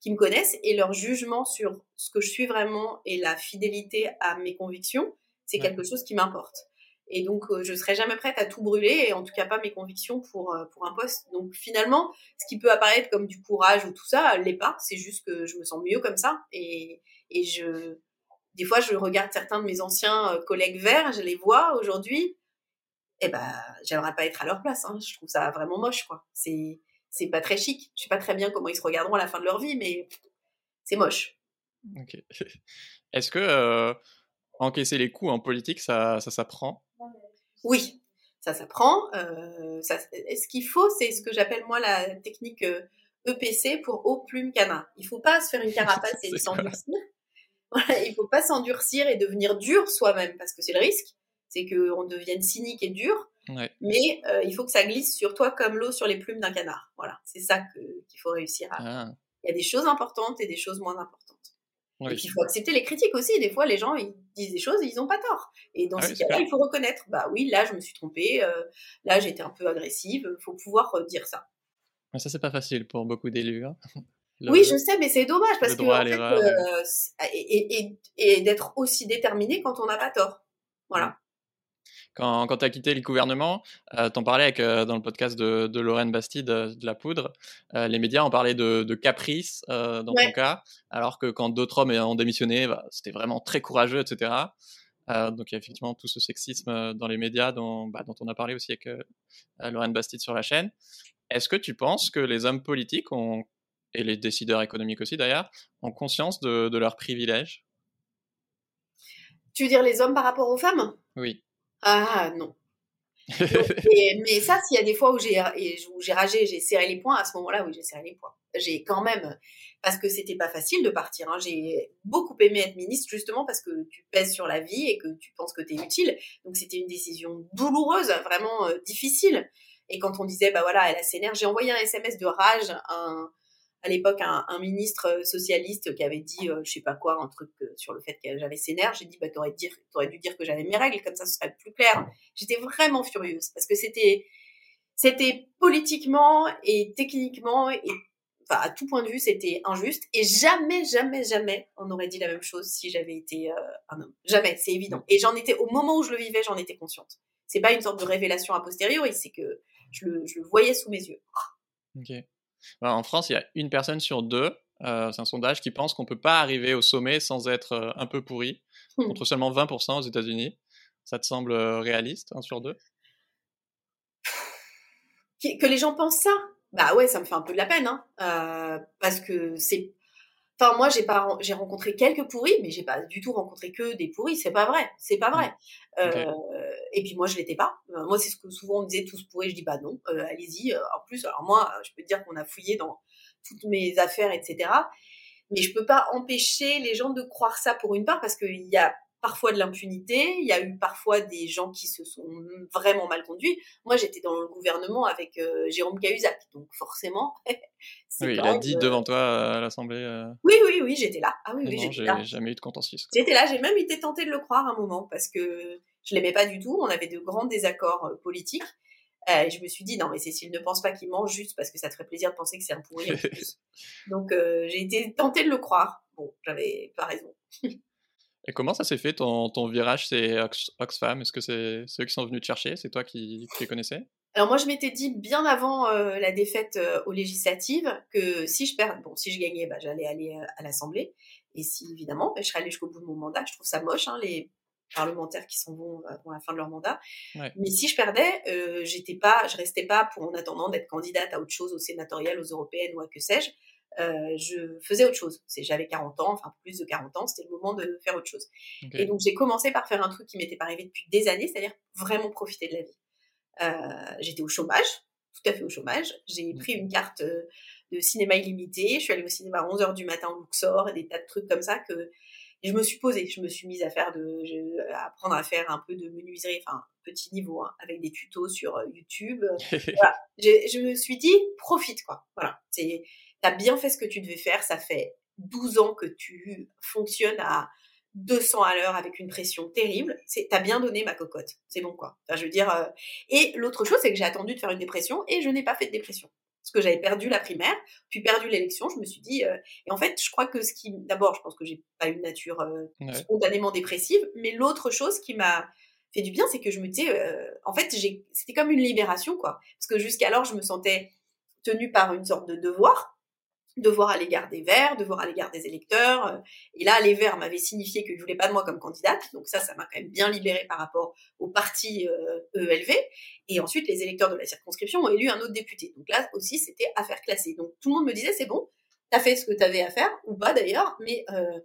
qui me connaissent et leur jugement sur ce que je suis vraiment et la fidélité à mes convictions, c'est quelque chose qui m'importe. Et donc, euh, je serai jamais prête à tout brûler, et en tout cas pas mes convictions pour, euh, pour un poste. Donc, finalement, ce qui peut apparaître comme du courage ou tout ça, l'est pas. C'est juste que je me sens mieux comme ça. Et, et je, des fois, je regarde certains de mes anciens euh, collègues verts, je les vois aujourd'hui. Eh ben, j'aimerais pas être à leur place. Hein. Je trouve ça vraiment moche, quoi. C'est, c'est pas très chic. Je sais pas très bien comment ils se regarderont à la fin de leur vie, mais c'est moche. Ok. Est-ce que encaisser les coups en politique, ça, ça s'apprend? Oui, ça s'apprend. Euh, ce qu'il faut, c'est ce que j'appelle moi la technique EPC euh, e pour eau plume canard. Il faut pas se faire une carapace et s'endurcir. Voilà, il faut pas s'endurcir et devenir dur soi-même parce que c'est le risque, c'est qu'on devienne cynique et dur. Mais euh, il faut que ça glisse sur toi comme l'eau sur les plumes d'un canard. Voilà, c'est ça qu'il faut réussir à. Ah. Il y a des choses importantes et des choses moins importantes. Et puis il faut accepter les critiques aussi. Des fois, les gens ils disent des choses et ils n'ont pas tort. Et dans ah ces cas-là, il faut reconnaître. Bah oui, là, je me suis trompée. Euh, là, j'étais un peu agressive. Il faut pouvoir euh, dire ça. Mais ça, c'est pas facile pour beaucoup d'élus. Hein. oui, je sais, mais c'est dommage parce que en fait, euh, et, et, et d'être aussi déterminé quand on n'a pas tort. Voilà quand, quand tu as quitté le gouvernement, euh, tu en parlais avec, euh, dans le podcast de, de Lorraine Bastide de, la poudre, euh, les médias ont parlé de, de caprice euh, dans ton cas, alors que quand d'autres hommes ont démissionné, bah, c'était vraiment très courageux, etc. Euh, donc il y a effectivement tout ce sexisme dans les médias dont, bah, dont on a parlé aussi avec Lorraine Bastide sur la chaîne. Est-ce que tu penses que les hommes politiques ont, et les décideurs économiques aussi d'ailleurs, ont conscience de, de leurs privilèges? Tu veux dire les hommes par rapport aux femmes? Oui. Ah non. mais ça, s'il y a des fois où j'ai j'ai ragé, j'ai serré les poings, à ce moment-là, oui, j'ai serré les poings. J'ai quand même, parce que c'était pas facile de partir. Hein, j'ai beaucoup aimé être ministre justement parce que tu pèses sur la vie et que tu penses que tu es utile. Donc c'était une décision douloureuse, vraiment euh, difficile. Et quand on disait, bah voilà, elle a ses nerfs, j'ai envoyé un SMS de rage, un, à l'époque un, ministre euh, socialiste qui avait dit euh, je sais pas quoi un truc euh, sur le fait que j'avais ses nerfs j'ai dit bah t'aurais dû dire que j'avais mes règles comme ça ce serait plus clair. J'étais vraiment furieuse parce que c'était c'était politiquement et techniquement et enfin à tout point de vue c'était injuste. Et jamais jamais jamais on aurait dit la même chose si j'avais été un homme. Jamais c'est évident. Et j'en étais au moment où je le vivais j'en étais consciente. C'est pas une sorte de révélation a posteriori c'est que je le, je le voyais sous mes yeux. Ok en France, il y a une personne sur deux, euh, c'est un sondage, qui pense qu'on ne peut pas arriver au sommet sans être euh, un peu pourri, hmm. contre seulement 20% aux États-Unis. Ça te semble euh, réaliste, un sur deux? Que les gens pensent ça? Bah ouais, ça me fait un peu de la peine, hein, euh, parce que c'est. Enfin, moi, j'ai pas, j'ai rencontré quelques pourris, mais j'ai pas du tout rencontré que des pourris. C'est pas vrai, c'est pas vrai. Mmh. Euh, et puis moi, je l'étais pas. Euh, moi, c'est ce que souvent on me disait tous pourris. Je dis bah non, euh, allez-y. En plus, alors moi, je peux te dire qu'on a fouillé dans toutes mes affaires, etc. Mais je peux pas empêcher les gens de croire ça pour une part parce qu'il y a parfois de l'impunité, il y a eu parfois des gens qui se sont vraiment mal conduits. Moi, j'étais dans le gouvernement avec euh, Jérôme Cahuzac, donc forcément, Oui, il a dit euh, devant toi à l'Assemblée. euh, Oui, oui, oui, j'étais là. Ah oui, oui, j'ai jamais eu de contentieux. J'étais là, j'ai même été tentée de le croire un moment parce que je l'aimais pas du tout. On avait de grands désaccords politiques. Euh, je me suis dit, non, mais Cécile, ne pense pas qu'il ment juste parce que ça te ferait plaisir de penser que c'est un pourri. en plus. Donc, j'ai été tentée de le croire. Bon, j'avais pas raison. Et comment ça s'est fait ton, ton virage C'est Ox- Oxfam? Est-ce que c'est ceux qui sont venus te chercher? C'est toi qui, qui les connaissais? Alors moi, je m'étais dit bien avant euh, la défaite euh, aux législatives que si je perds, bon, si je gagnais, bah, j'allais aller euh, à l'Assemblée. Et si évidemment, bah, je serais allée jusqu'au bout de mon mandat. Je trouve ça moche, hein, les parlementaires qui s'en vont avant la fin de leur mandat. Ouais. Mais si je perdais, euh, j'étais pas, je restais pas pour en attendant d'être candidate à autre chose, aux sénatoriales, aux européennes ou à que sais-je. Euh, je faisais autre chose. J'avais 40 ans, enfin plus de 40 ans, c'était le moment de faire autre chose. Et donc j'ai commencé par faire un truc qui m'était pas arrivé depuis des années, c'est-à-dire vraiment profiter de la vie. Euh, j'étais au chômage, tout à fait au chômage. J'ai Mm. pris une carte euh, de cinéma illimité. Je suis allée au cinéma à 11h du matin au Luxor et des tas de trucs comme ça que et je me suis posée. Je me suis mise à faire de, je- à apprendre à faire un peu de menuiserie, enfin petit niveau, hein, avec des tutos sur YouTube. Voilà. J'ai- Je me suis dit, profite quoi. Voilà. C'est, t'as bien fait ce que tu devais faire. Ça fait 12 ans que tu fonctionnes à 200 à l'heure avec une pression terrible. C'est, t'as bien donné ma cocotte. C'est bon quoi. Enfin, je veux dire. euh, Et l'autre chose, c'est que j'ai attendu de faire une dépression et je n'ai pas fait de dépression. Parce que j'avais perdu la primaire, puis perdu l'élection. Je me suis dit. euh, Et en fait, je crois que ce qui, d'abord, je pense que j'ai pas une nature euh, Ouais. spontanément dépressive, mais l'autre chose qui m'a fait du bien, c'est que je me disais, en fait, j'ai, c'était comme une libération, quoi. Parce que jusqu'alors, je me sentais tenue par une sorte de devoir, devoir à l'égard des Verts, devoir à l'égard des électeurs. euh, Et là, les Verts m'avaient signifié qu'ils ne voulaient pas de moi comme candidate, donc ça, ça m'a quand même bien libérée par rapport au parti euh, ELV. Et ensuite, les électeurs de la circonscription ont élu un autre député. Donc là aussi, c'était affaire classée. Donc tout le monde me disait, c'est bon, t'as fait ce que t'avais à faire, ou pas d'ailleurs, mais euh,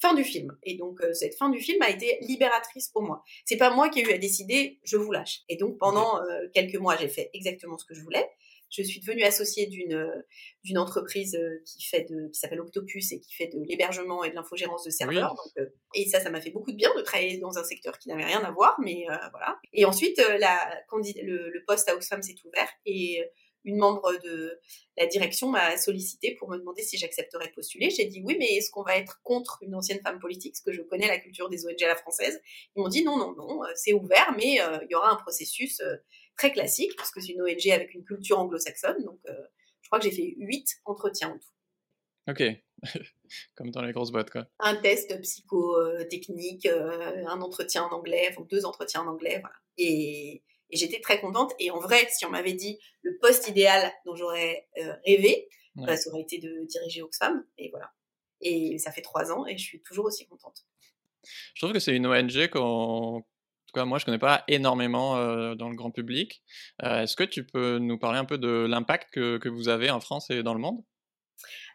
fin du film. Et donc euh, cette fin du film a été libératrice pour moi. C'est pas moi qui ai eu à décider, je vous lâche. Et donc pendant quelques mois, j'ai fait exactement ce que je voulais. Je suis devenue associée d'une euh, d'une entreprise euh, qui fait de qui s'appelle Octopus et qui fait de l'hébergement et de l'infogérance de serveurs. Donc, euh, et ça, ça m'a fait beaucoup de bien de travailler dans un secteur qui n'avait rien à voir, mais euh, voilà. Et ensuite, la, le, le poste à Oxfam s'est ouvert et une membre de la direction m'a sollicité pour me demander si j'accepterais de postuler. J'ai dit oui, mais est-ce qu'on va être contre une ancienne femme politique? Parce que je connais la culture des ONG à la française. Ils m'ont dit non, non, non, c'est ouvert, mais euh, il y aura un processus euh, très classique, parce que c'est une ONG avec une culture anglo-saxonne. Donc, euh, je crois que j'ai fait huit entretiens en tout. Ok. Comme dans les grosses boîtes, quoi. Un test psychotechnique, euh, un entretien en anglais, enfin deux entretiens en anglais, voilà. Et, et j'étais très contente. Et en vrai, si on m'avait dit le poste idéal dont j'aurais euh, rêvé, Ouais. bah, ça aurait été de diriger Oxfam. Et voilà. Et ça fait trois ans et je suis toujours aussi contente. Je trouve que c'est une ONG qu'on. En tout cas, moi, je connais pas énormément euh, dans le grand public. Euh, Est-ce que tu peux nous parler un peu de l'impact que, que vous avez en France et dans le monde?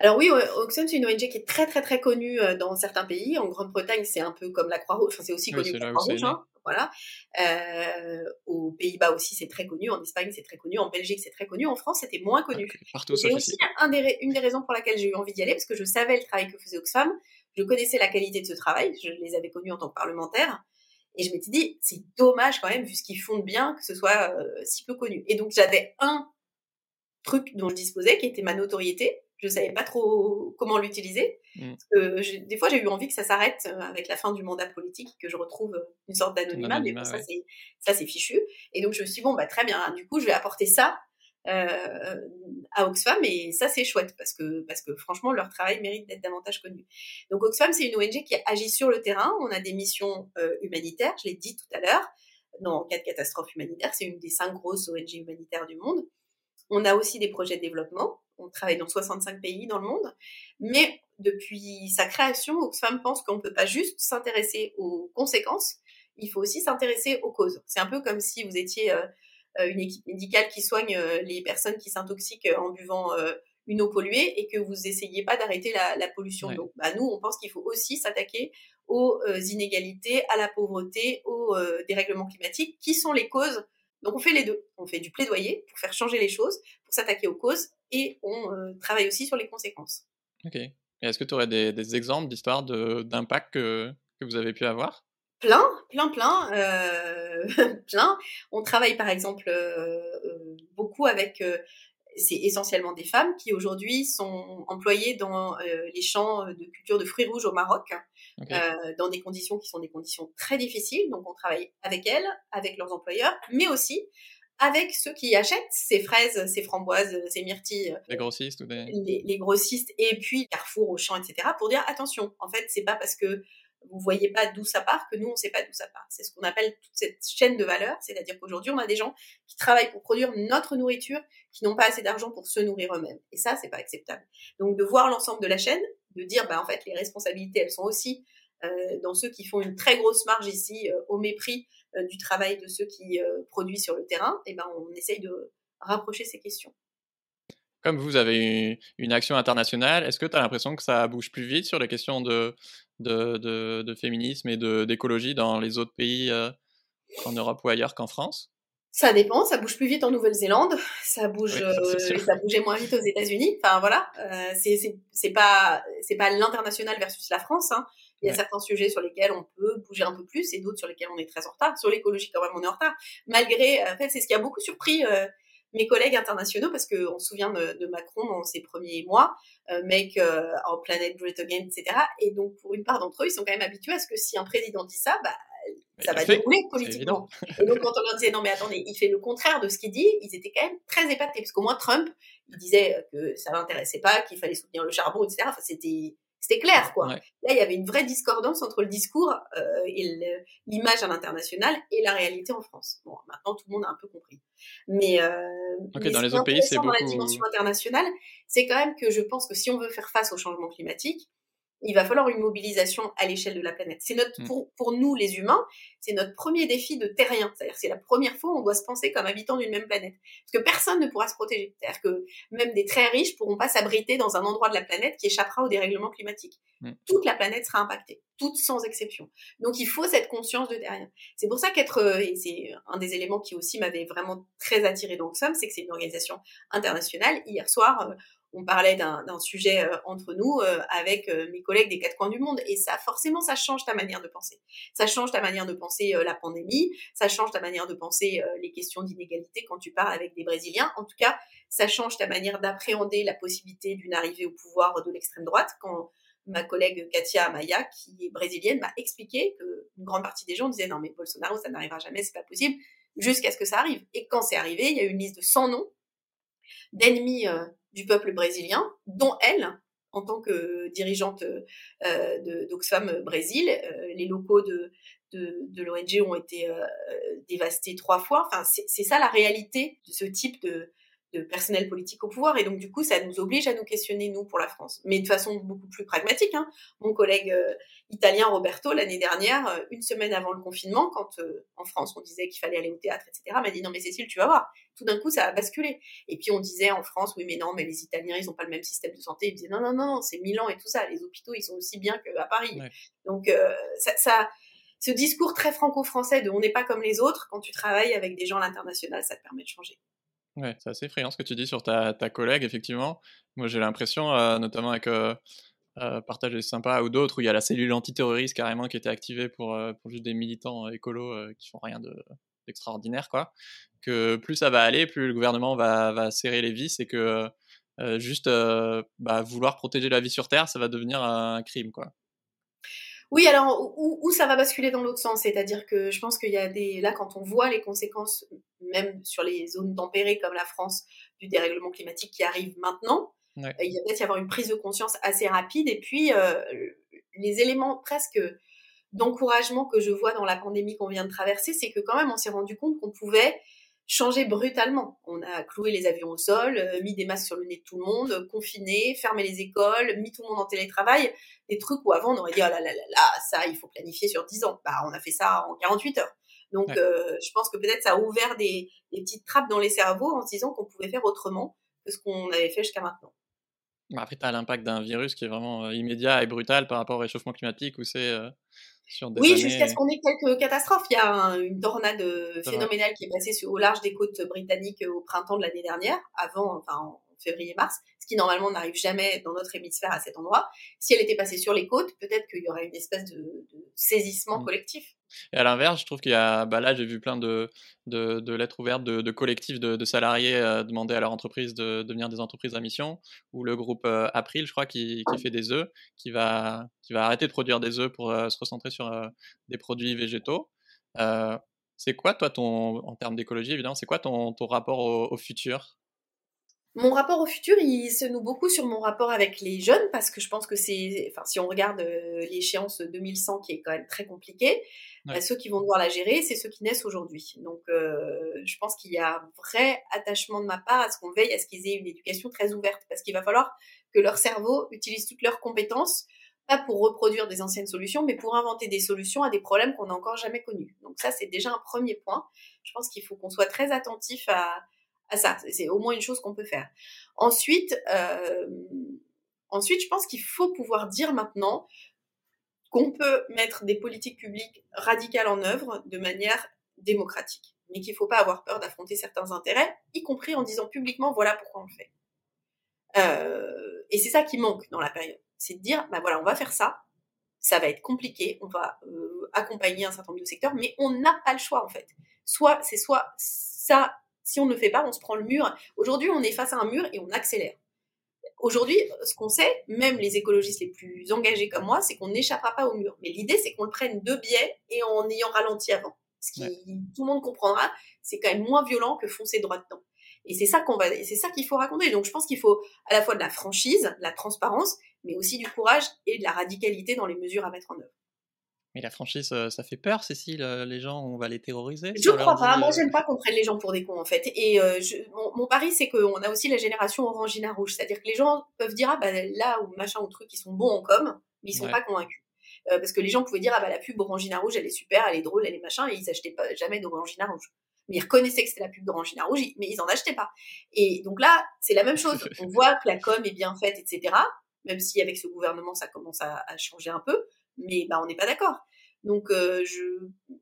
Alors oui, Oxfam, c'est une ONG qui est très très très connue dans certains pays. En Grande-Bretagne, c'est un peu comme la Croix-Rouge. Enfin, c'est aussi Oui, connu c'est que la Croix-Rouge. hein. Voilà. Euh, aux Pays-Bas aussi, c'est très connu. En Espagne, c'est très connu. En Belgique, c'est très connu. En France, c'était moins connu. Ok, Partout C'est aussi un des, une des raisons pour laquelle j'ai eu envie d'y aller, parce que je savais le travail que faisait Oxfam, je connaissais la qualité de ce travail, je les avais connus en tant que parlementaire, et je m'étais dit, c'est dommage quand même, vu ce qu'ils font de bien, que ce soit euh, si peu connu. Et donc j'avais un truc dont je disposais, qui était ma notoriété. Je savais pas trop comment l'utiliser. Mm. Parce que des fois, j'ai eu envie que ça s'arrête euh, avec la fin du mandat politique, que je retrouve euh, une sorte d'anonymat. Mais bon, ouais. c'est ça, c'est fichu. Et donc, je me suis dit, bon, bah, très bien. Du coup, je vais apporter ça euh, à Oxfam et ça c'est chouette parce que parce que franchement leur travail mérite d'être davantage connu. Donc Oxfam c'est une ONG qui agit sur le terrain. On a des missions euh, humanitaires, je l'ai dit tout à l'heure. Dans en cas de catastrophe humanitaire, c'est une des cinq grosses ONG humanitaires du monde. On a aussi des projets de développement. On travaille dans 65 pays dans le monde. Mais depuis sa création, Oxfam pense qu'on ne peut pas juste s'intéresser aux conséquences, il faut aussi s'intéresser aux causes. C'est un peu comme si vous étiez euh, une équipe médicale qui soigne les personnes qui s'intoxiquent en buvant une eau polluée et que vous essayez pas d'arrêter la, pollution d'eau. Bah, nous, on pense qu'il faut aussi s'attaquer aux inégalités, à la pauvreté, aux dérèglements climatiques, qui sont les causes. Donc on fait les deux. On fait du plaidoyer pour faire changer les choses, pour s'attaquer aux causes, et on travaille aussi sur les conséquences. Ok. Est-ce que tu aurais des, exemples d'histoires d'impact que, que vous avez pu avoir? Plein, plein, plein, euh, plein. On travaille par exemple euh, euh, beaucoup avec, c'est essentiellement des femmes qui aujourd'hui sont employées dans les champs de culture de fruits rouges au Maroc, dans des conditions qui sont des conditions très difficiles. Donc on travaille avec elles, avec leurs employeurs, mais aussi avec ceux qui achètent ces fraises, ces framboises, ces myrtilles. Les grossistes ou les, les, grossistes et puis Carrefour, Auchan, etc. pour dire attention, en fait, c'est pas parce que vous voyez pas d'où ça part que nous, on sait pas d'où ça part. C'est ce qu'on appelle toute cette chaîne de valeur. C'est-à-dire qu'aujourd'hui, on a des gens qui travaillent pour produire notre nourriture, qui n'ont pas assez d'argent pour se nourrir eux-mêmes. Et ça, c'est pas acceptable. Donc, de voir l'ensemble de la chaîne, de dire, bah, en fait, les responsabilités, elles sont aussi euh, dans ceux qui font une très grosse marge ici, euh, au mépris euh, du travail de ceux qui produisent sur le terrain, et ben on essaye de rapprocher ces questions. Comme vous avez une action internationale, est-ce que tu as l'impression que ça bouge plus vite sur les questions de, de, de, féminisme et d'écologie dans les autres pays en Europe ou ailleurs qu'en France? Ça dépend, ça bouge plus vite en Nouvelle-Zélande, ça bouge, ça, bougeait moins vite aux États-Unis. Enfin voilà, euh, c'est pas c'est pas l'international versus la France. Hein. Il y a certains sujets sur lesquels on peut bouger un peu plus et d'autres sur lesquels on est très en retard. Sur l'écologie, quand même, on est en retard. Malgré, en fait, c'est ce qui a beaucoup surpris euh, mes collègues internationaux parce qu'on se souvient de, Macron dans ses premiers mois, euh, Make euh, Our Planet Great Again, etc. Et donc, pour une part d'entre eux, ils sont quand même habitués à ce que si un président dit ça, bah, ça va dérouler politiquement. Et donc, quand on leur disait non, mais attendez, il fait le contraire de ce qu'il dit, ils étaient quand même très épatés parce qu'au moins Trump, il disait que ça l'intéressait pas, qu'il fallait soutenir le charbon, etc. Enfin, c'était c'était clair, quoi. Là, il y avait une vraie discordance entre le discours euh, et l'image à l'international et la réalité en France. Bon, maintenant, tout le monde a un peu compris. Mais, euh, dans les autres pays, c'est beaucoup... Dans la dimension internationale, c'est quand même que je pense que si on veut faire face au changement climatique, il va falloir une mobilisation à l'échelle de la planète. C'est notre, mm. pour, pour nous les humains, c'est notre premier défi de terrien. C'est-à-dire c'est la première fois où on doit se penser comme habitants d'une même planète. Parce que personne ne pourra se protéger. C'est-à-dire que même des très riches pourront pas s'abriter dans un endroit de la planète qui échappera au dérèglement climatique. Mm. Toute la planète sera impactée, toute sans exception. Donc il faut cette conscience de terrien. C'est pour ça qu'être, euh, et c'est un des éléments qui aussi m'avait vraiment très attiré dans le SOM, c'est que c'est une organisation internationale. Hier soir, euh, on parlait d'un sujet euh, entre nous euh, avec euh, mes collègues des quatre coins du monde et ça forcément ça change ta manière de penser. Ça change ta manière de penser la pandémie, ça change ta manière de penser les questions d'inégalité quand tu parles avec des Brésiliens. En tout cas, ça change ta manière d'appréhender la possibilité d'une arrivée au pouvoir de l'extrême droite quand ma collègue Katia Amaya, qui est brésilienne, m'a expliqué que une grande partie des gens disaient non mais Bolsonaro ça n'arrivera jamais, c'est pas possible, jusqu'à ce que ça arrive. Et quand c'est arrivé, il y a une liste de 100 noms d'ennemis du peuple brésilien, dont elle, en tant que dirigeante euh, d'Oxfam Brésil. Euh, les locaux de, l'ONG ont été euh, dévastés trois fois. Enfin, c'est ça la réalité de ce type de, de personnel politique au pouvoir. Et donc, du coup, ça nous oblige à nous questionner, nous, pour la France. Mais de façon beaucoup plus pragmatique. Hein. Mon collègue euh, italien Roberto, l'année dernière, euh, une semaine avant le confinement, quand euh, en France, on disait qu'il fallait aller au théâtre, etc., m'a dit, non, mais Cécile, tu vas voir. Tout d'un coup, ça a basculé. Et puis, on disait en France, oui, mais non, mais les Italiens, ils n'ont pas le même système de santé. Ils disaient, non, non, non, c'est Milan et tout ça. Les hôpitaux, ils sont aussi bien qu'à Paris. Donc, ça, ça ce discours très franco-français de on n'est pas comme les autres, quand tu travailles avec des gens à l'international, ça te permet de changer. Ouais, c'est assez effrayant ce que tu dis sur ta, ta collègue, effectivement. Moi, j'ai l'impression, euh, notamment avec euh, euh, Partage Sympa ou d'autres, où il y a la cellule antiterroriste carrément qui était activée pour, euh, pour juste des militants écolos qui font rien d'extraordinaire, quoi. Que plus ça va aller, plus le gouvernement va, va serrer les vis et que juste bah, vouloir protéger la vie sur Terre, ça va devenir un crime, quoi. Oui, alors où, ça va basculer dans l'autre sens, c'est-à-dire que je pense qu'il y a des là quand on voit les conséquences, même sur les zones tempérées comme la France, du dérèglement climatique qui arrive maintenant, il va peut-être y avoir une prise de conscience assez rapide. Et puis euh, les éléments presque d'encouragement que je vois dans la pandémie qu'on vient de traverser, c'est que quand même on s'est rendu compte qu'on pouvait changer brutalement. On a cloué les avions au sol, euh, mis des masques sur le nez de tout le monde, confiné, fermé les écoles, mis tout le monde en télétravail. Des trucs où avant on aurait dit oh là là là là, ça il faut planifier sur 10 ans. Bah on a fait ça en 48 heures. Donc, je pense que peut-être ça a ouvert des, des, petites trappes dans les cerveaux en se disant qu'on pouvait faire autrement que ce qu'on avait fait jusqu'à maintenant. Après, tu as l'impact d'un virus qui est vraiment immédiat et brutal par rapport au réchauffement climatique où c'est oui, jusqu'à ce qu'on ait quelques catastrophes. Il y a une tornade euh, phénoménale qui est passée au large des côtes britanniques euh, au printemps de l'année dernière, avant, enfin en février-mars, ce qui normalement n'arrive jamais dans notre hémisphère à cet endroit. Si elle était passée sur les côtes, peut-être qu'il y aurait une espèce de, saisissement mmh. collectif. Et à l'inverse, je trouve qu'il y a, bah là, j'ai vu plein de, de, lettres ouvertes de, collectifs de, salariés euh, demander à leur entreprise de, devenir des entreprises à mission, ou le groupe euh, April, je crois, qui, qui, fait des œufs, qui va, qui va arrêter de produire des œufs pour euh, se recentrer sur des produits végétaux. c'est quoi, toi, ton, en termes d'écologie, évidemment, c'est quoi ton, ton rapport au futur? Mon rapport au futur, il se noue beaucoup sur mon rapport avec les jeunes, parce que je pense que c'est, enfin, si on regarde l'échéance 2100 qui est quand même très compliquée, bah, ceux qui vont devoir la gérer, c'est ceux qui naissent aujourd'hui. Donc, euh, je pense qu'il y a un vrai attachement de ma part à ce qu'on veille à ce qu'ils aient une éducation très ouverte, parce qu'il va falloir que leur cerveau utilise toutes leurs compétences, pas pour reproduire des anciennes solutions, mais pour inventer des solutions à des problèmes qu'on n'a encore jamais connus. Donc ça, c'est déjà un premier point. Je pense qu'il faut qu'on soit très attentif à, à ça. C'est au moins une chose qu'on peut faire. Ensuite, euh, ensuite, je pense qu'il faut pouvoir dire maintenant qu'on peut mettre des politiques publiques radicales en œuvre de manière démocratique, mais qu'il ne faut pas avoir peur d'affronter certains intérêts, y compris en disant publiquement voilà pourquoi on le fait. Euh, et c'est ça qui manque dans la période, c'est de dire bah voilà on va faire ça, ça va être compliqué, on va euh, accompagner un certain nombre de secteurs, mais on n'a pas le choix en fait. Soit c'est soit ça, si on ne le fait pas, on se prend le mur. Aujourd'hui on est face à un mur et on accélère. Aujourd'hui, ce qu'on sait, même les écologistes les plus engagés comme moi, c'est qu'on n'échappera pas au mur. Mais l'idée, c'est qu'on le prenne de biais et en ayant ralenti avant. Ce qui, tout le monde comprendra, c'est quand même moins violent que foncer droit dedans. Et c'est ça qu'on va, c'est ça qu'il faut raconter. Donc, je pense qu'il faut à la fois de la franchise, de la transparence, mais aussi du courage et de la radicalité dans les mesures à mettre en œuvre. Mais la franchise, euh, ça fait peur, Cécile. Euh, les gens, on va les terroriser. Je crois pas. Moi, euh, j'aime pas qu'on prenne les gens pour des cons, en fait. Et mon, pari, c'est qu'on a aussi la génération orangina rouge. C'est-à-dire que les gens peuvent dire, ah, bah, là, ou machin, ou truc, ils sont bons en com, mais ils sont pas convaincus. parce que les gens pouvaient dire, ah, bah, la pub orangina rouge, elle est super, elle est drôle, elle est machin, et ils achetaient pas, jamais d'orangina rouge. Mais ils reconnaissaient que c'était la pub d'orangina rouge, mais ils en achetaient pas. Et donc là, c'est la même chose. On voit que la com est bien faite, etc. Même si avec ce gouvernement, ça commence à, à changer un peu. Mais bah, on n'est pas d'accord. Donc, euh, je,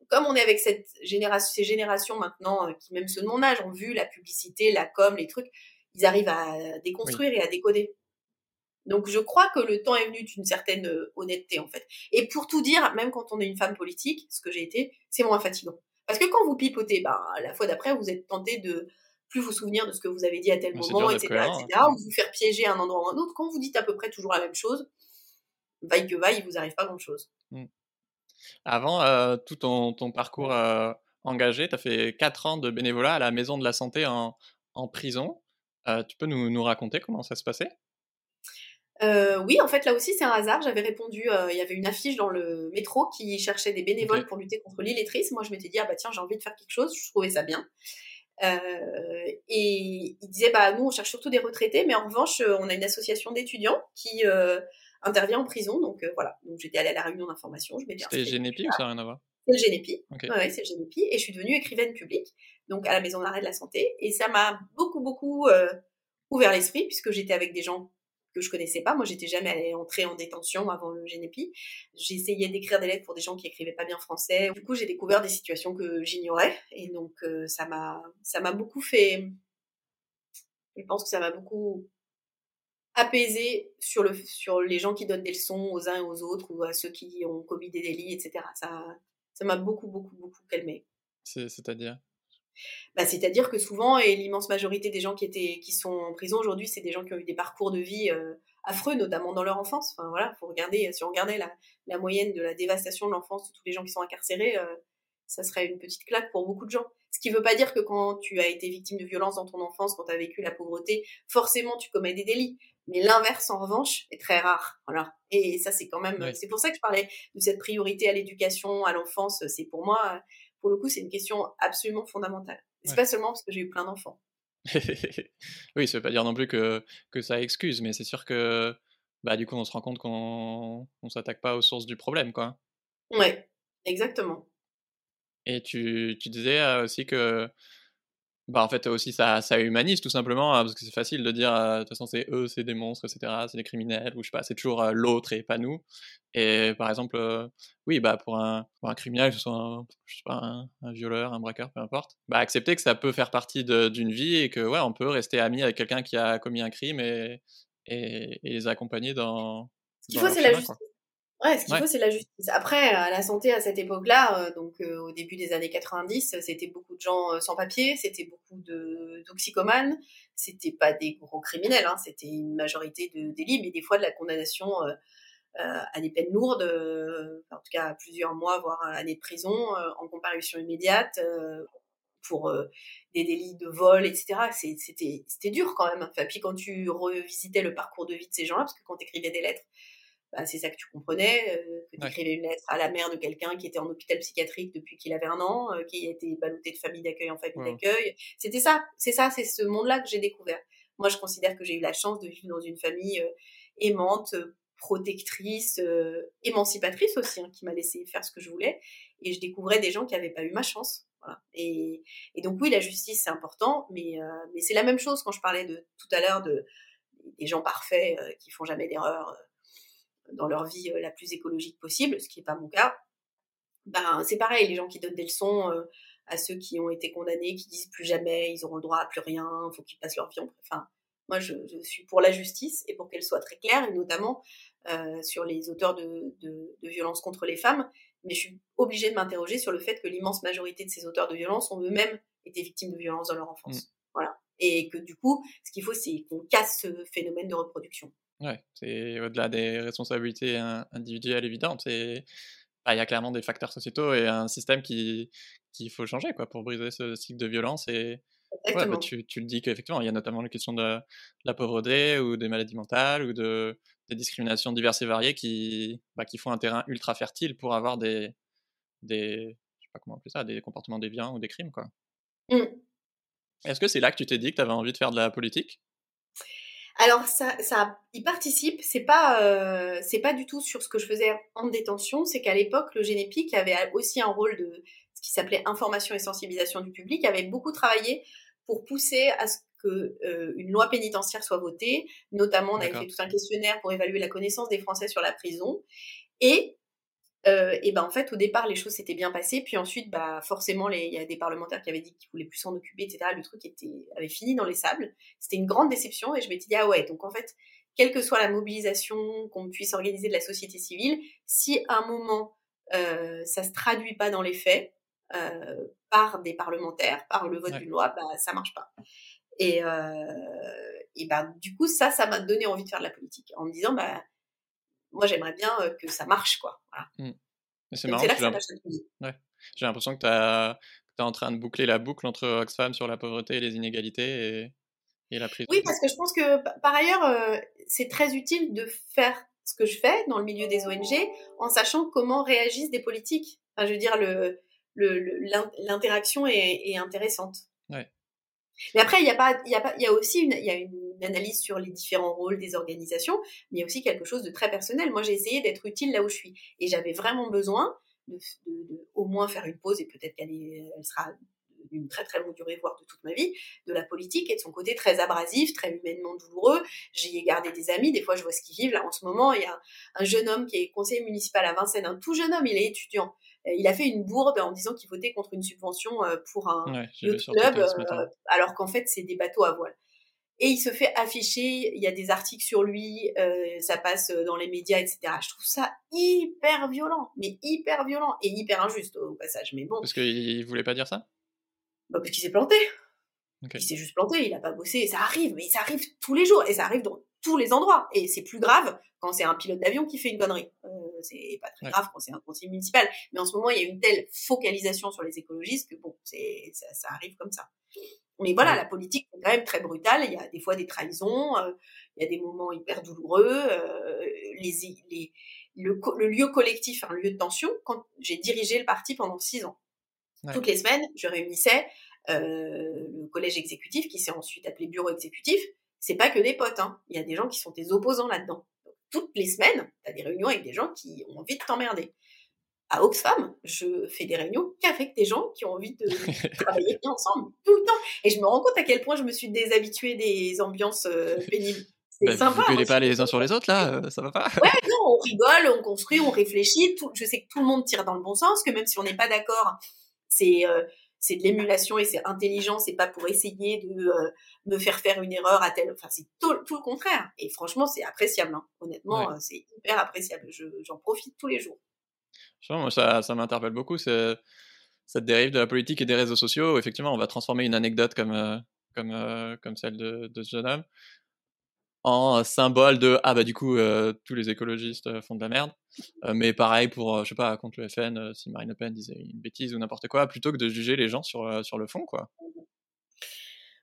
comme on est avec cette génération, ces générations maintenant, euh, qui même ceux de mon âge ont vu la publicité, la com, les trucs, ils arrivent à déconstruire et à décoder. Donc, je crois que le temps est venu d'une certaine euh, honnêteté, en fait. Et pour tout dire, même quand on est une femme politique, ce que j'ai été, c'est moins fatigant. Parce que quand vous pipotez, bah, la fois d'après, vous êtes tenté de plus vous souvenir de ce que vous avez dit à tel moment, etc., etc., ou vous faire piéger à un endroit ou à un autre. Quand vous dites à peu près toujours la même chose, vaille que vaille, il vous arrive pas grand-chose. Mmh. Avant euh, tout ton, ton parcours euh, engagé, tu as fait 4 ans de bénévolat à la Maison de la Santé en, en prison. Euh, tu peux nous, nous, raconter comment ça se passait? Oui, en fait, là aussi, c'est un hasard. J'avais répondu, il y avait une affiche dans le métro qui cherchait des bénévoles pour lutter contre l'illettrisme. Moi, je m'étais dit, ah bah tiens, j'ai envie de faire quelque chose. Je trouvais ça bien. et il disait, bah nous, on cherche surtout des retraités, mais en revanche, on a une association d'étudiants qui intervient en prison. Donc euh, voilà, donc j'étais allée à la réunion d'information. C'était le Génépi ou ça n'a rien à voir? C'est le Génépi. Ouais, c'est le Génépi. Et je suis devenue écrivaine publique, donc à la Maison d'arrêt de la santé. Et ça m'a beaucoup, beaucoup euh, ouvert l'esprit, puisque j'étais avec des gens que je connaissais pas. Moi, j'étais jamais allée entrer en détention avant le Génépi. J'essayais d'écrire des lettres pour des gens qui écrivaient pas bien français. Du coup, j'ai découvert des situations que j'ignorais. Et donc, euh, ça m'a, ça m'a beaucoup fait. Je pense que ça m'a beaucoup apaisé sur, le, sur les gens qui donnent des leçons aux uns et aux autres ou à ceux qui ont commis des délits, etc. Ça, ça m'a beaucoup, beaucoup, beaucoup calmé. C'est-à-dire? Bah, C'est-à-dire que souvent, et l'immense majorité des gens qui, étaient, qui sont en prison aujourd'hui, c'est des gens qui ont eu des parcours de vie euh, affreux, notamment dans leur enfance. Enfin, voilà, faut regarder, si on regardait la, la moyenne de la dévastation de l'enfance de tous les gens qui sont incarcérés, euh, ça serait une petite claque pour beaucoup de gens. Ce qui ne veut pas dire que quand tu as été victime de violence dans ton enfance, quand tu as vécu la pauvreté, forcément tu commets des délits. Mais l'inverse, en revanche, est très rare. Voilà. Et ça, c'est quand même. C'est pour ça que je parlais de cette priorité à l'éducation, à l'enfance. C'est pour moi, pour le coup, c'est une question absolument fondamentale. C'est pas seulement parce que j'ai eu plein d'enfants. oui, ça veut pas dire non plus que, que ça excuse, mais c'est sûr que bah, du coup, on se rend compte qu'on ne s'attaque pas aux sources du problème, quoi. Ouais, exactement. Et tu, tu disais aussi que bah, en fait, aussi, ça, ça humanise tout simplement, hein, parce que c'est facile de dire, de toute façon, c'est eux, c'est des monstres, etc., c'est des criminels, ou je sais pas, c'est toujours l'autre et pas nous. Et par exemple, oui, bah, pour un, pour un criminel, que ce soit un, je sais pas, un, violeur, un braqueur, peu importe, bah, accepter que ça peut faire partie d'une vie et que, ouais, on peut rester ami avec quelqu'un qui a commis un crime et, et, les accompagner dans. Ce qu'il faut, c'est la justice. Ouais, ce qu'il faut, c'est la justice. Après, la santé à cette époque-là, euh, donc euh, au début des années 90, c'était beaucoup de gens euh, sans papier, c'était beaucoup de toxicomanes, c'était pas des gros criminels, hein, c'était une majorité de délits, mais des fois de la condamnation à des peines lourdes, en tout cas à plusieurs mois, voire années de prison, en comparution immédiate, pour des délits de vol, etc. C'était dur quand même. Enfin, puis quand tu revisitais le parcours de vie de ces gens-là, parce que quand tu écrivais des lettres, bah, c'est ça que tu comprenais, euh, que tu écrivais une lettre à la mère de quelqu'un qui était en hôpital psychiatrique depuis qu'il avait un an, euh, qui était ballotté de famille d'accueil en famille d'accueil. C'était ça, c'est ça, c'est ce monde-là que j'ai découvert. Moi, je considère que j'ai eu la chance de vivre dans une famille euh, aimante, protectrice, émancipatrice aussi, hein, qui m'a laissé faire ce que je voulais. Et je découvrais des gens qui n'avaient pas eu ma chance. Voilà. Et, et, donc oui, la justice, c'est important, mais, mais c'est la même chose quand je parlais de tout à l'heure de des gens parfaits qui font jamais d'erreur dans leur vie la plus écologique possible, ce qui n'est pas mon cas, ben, c'est pareil, les gens qui donnent des leçons à ceux qui ont été condamnés, qui disent plus jamais, ils auront le droit à plus rien, il faut qu'ils passent leur vie Enfin, moi, je, suis pour la justice et pour qu'elle soit très claire, et notamment euh, sur les auteurs de, de, violences contre les femmes. Mais je suis obligée de m'interroger sur le fait que l'immense majorité de ces auteurs de violences ont eux-mêmes été victimes de violences dans leur enfance. Mmh. Voilà. Et que du coup, ce qu'il faut, c'est qu'on casse ce phénomène de reproduction. Ouais, c'est au-delà des responsabilités individuelles évidentes. Bah, il y a clairement des facteurs sociétaux et un système qui qu'il faut changer quoi, pour briser ce cycle de violence. Et ouais, bah, tu, tu, le dis qu'effectivement, il y a notamment la question de, la pauvreté ou des maladies mentales ou de, des discriminations diverses et variées qui, bah, qui font un terrain ultra fertile pour avoir des, des, je sais pas comment ça, des comportements déviants ou des crimes. quoi. Mmh. Est-ce que c'est là que tu t'es dit que tu avais envie de faire de la politique? Alors ça, ça y participe. C'est pas, euh, c'est pas du tout sur ce que je faisais en détention. C'est qu'à l'époque, le Génépic avait aussi un rôle de ce qui s'appelait information et sensibilisation du public. Avait beaucoup travaillé pour pousser à ce que euh, une loi pénitentiaire soit votée. Notamment, on avait fait tout un questionnaire pour évaluer la connaissance des Français sur la prison. Et euh, et ben en fait au départ les choses s'étaient bien passées. Puis ensuite bah forcément il y a des parlementaires qui avaient dit qu'ils voulaient plus s'en occuper etc le truc était avait fini dans les sables. C'était une grande déception. Et je m'étais dit ah ouais donc en fait quelle que soit la mobilisation qu'on puisse organiser de la société civile si à un moment euh, ça se traduit pas dans les faits euh, par des parlementaires par le vote d'une loi bah ça marche pas. Et euh, et ben du coup ça ça m'a donné envie de faire de la politique en me disant bah moi j'aimerais bien que ça marche quoi. Mmh. C'est marrant. J'ai l'impression que tu es en train de boucler la boucle entre Oxfam sur la pauvreté et les inégalités et, et la prison. Oui, parce que je pense que par ailleurs, euh, c'est très utile de faire ce que je fais dans le milieu des ONG en sachant comment réagissent des politiques. Enfin, je veux dire, l'interaction le, est, est, intéressante. Ouais. Mais après, il y a pas, il y a pas, il y a aussi une, il y a une analyse sur les différents rôles des organisations, mais il y a aussi quelque chose de très personnel. Moi, j'ai essayé d'être utile là où je suis, et j'avais vraiment besoin de, de, au moins faire une pause, et peut-être qu'elle elle sera d'une très très longue durée, voire de toute ma vie, de la politique et de son côté très abrasif, très humainement douloureux. J'y ai gardé des amis, des fois je vois ce qu'ils vivent. Là en ce moment, il y a un jeune homme qui est conseiller municipal à Vincennes, un tout jeune homme, il est étudiant. Euh, il a fait une bourde en disant qu'il votait contre une subvention euh, pour un club, euh, alors qu'en fait c'est des bateaux à voile. Et il se fait afficher, il y a des articles sur lui, ça passe dans les médias, etc. Je trouve ça hyper violent, mais hyper violent et hyper injuste au passage. Mais bon. Parce qu'il voulait pas dire ça? Bah, Parce qu'il s'est planté. Il s'est juste planté, il a pas bossé. Ça arrive, mais ça arrive tous les jours et ça arrive dans tous les endroits. Et c'est plus grave quand c'est un pilote d'avion qui fait une connerie. Euh, c'est pas très grave quand c'est un conseiller municipal. Mais en ce moment, il y a une telle focalisation sur les écologistes que bon, c'est ça, ça, arrive comme ça. Mais voilà, la politique est quand même très brutale. Il y a des fois des trahisons, euh, il y a des moments hyper douloureux. Euh, les, les, le, le, lieu collectif, un lieu de tension. Quand j'ai dirigé le parti pendant six ans, toutes les semaines, je réunissais euh, le collège exécutif, qui s'est ensuite appelé bureau exécutif. C'est pas que des potes, hein. il y a des gens qui sont des opposants là-dedans. Toutes les semaines, tu as des réunions avec des gens qui ont envie de t'emmerder à Oxfam, je fais des réunions qu'avec des gens qui ont envie de travailler ensemble tout le temps. Et je me rends compte à quel point je me suis déshabituée des ambiances euh, pénibles. C'est bah, sympa. Vous ne pas les uns sur les autres, là euh, Ça va pas Ouais, non, on rigole, on construit, on réfléchit. Tout, je sais que tout le monde tire dans le bon sens, que même si on n'est pas d'accord, c'est euh, c'est de l'émulation et c'est intelligent, c'est pas pour essayer de euh, me faire faire une erreur à tel. Enfin, c'est tout, tout, le contraire. Et franchement, c'est appréciable. Hein. Honnêtement, euh, c'est hyper appréciable. J'en profite tous les jours. Moi, ça, ça m'interpelle beaucoup. Cette dérive de la politique et des réseaux sociaux. Effectivement, on va transformer une anecdote comme, euh, comme, comme celle de, de, ce jeune homme en symbole de ah bah du coup euh, tous les écologistes euh, font de la merde. Euh, mais pareil pour je sais pas contre le FN si Marine Le Pen disait une bêtise ou n'importe quoi plutôt que de juger les gens sur sur le fond quoi.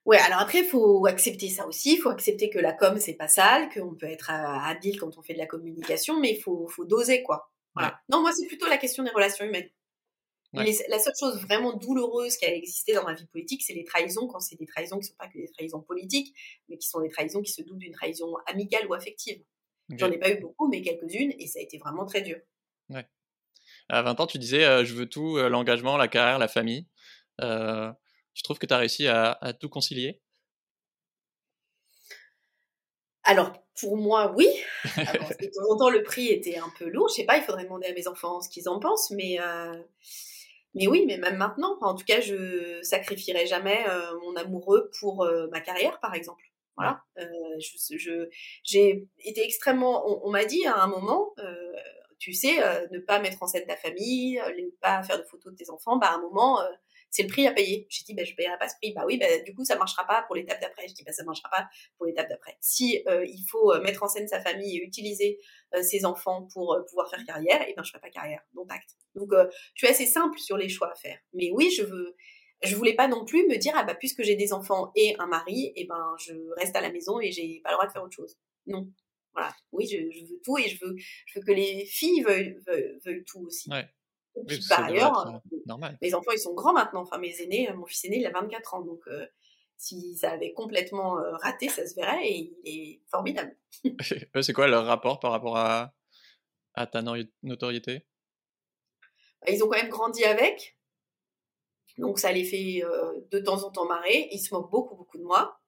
Ouais alors après il faut accepter ça aussi. Il faut accepter que la com c'est pas sale qu'on peut être habile quand on fait de la communication mais il faut faut doser quoi. Voilà. Non moi c'est plutôt la question des relations humaines la seule chose vraiment douloureuse qui a existé dans ma vie politique, c'est les trahisons, quand c'est des trahisons qui ne sont pas que des trahisons politiques, mais qui sont des trahisons qui se doutent d'une trahison amicale ou affective. J'en ai pas eu beaucoup, mais quelques-unes, et ça a été vraiment très dur. Ouais. À 20 ans, tu disais euh, je veux tout, euh, l'engagement, la carrière, la famille. Euh, je trouve que tu as réussi à, tout concilier alors, pour moi, oui. de temps en temps, le prix était un peu lourd. Je sais pas, il faudrait demander à mes enfants ce qu'ils en pensent, mais mais oui, mais même maintenant, en tout cas, je sacrifierai jamais euh, mon amoureux pour euh, ma carrière, par exemple. Voilà. Euh, je, j'ai été extrêmement. On, m'a dit à un moment, tu sais, ne pas mettre en scène ta famille, ne pas faire de photos de tes enfants. Bah, à un moment, c'est le prix à payer. J'ai dit, bah, je ne payerai pas ce prix. Bah oui, bah, du coup, ça marchera pas pour l'étape d'après. Je dis, bah, ça marchera pas pour l'étape d'après. Si euh, il faut euh, mettre en scène sa famille et utiliser euh, ses enfants pour pouvoir faire carrière, et eh ben, je ferai pas carrière. Donc, acte. Donc, je suis assez simple sur les choix à faire. Mais oui, je veux, je voulais pas non plus me dire, ah bah, puisque j'ai des enfants et un mari, et eh ben, je reste à la maison et j'ai pas le droit de faire autre chose. Non. Voilà. Oui, je, veux tout et je veux, je veux que les filles veuillent, veuillent, tout aussi. Ouais par ailleurs, euh, mes enfants, ils sont grands maintenant. Enfin, mes aînés, euh, mon fils aîné, il a 24 ans. Donc, euh, si ça avait complètement raté, ça se verrait et il est formidable. c'est quoi leur rapport par rapport à, à ta notoriété? Bah, Ils ont quand même grandi avec. Donc, ça les fait de temps en temps marrer. Ils se moquent beaucoup, beaucoup de moi.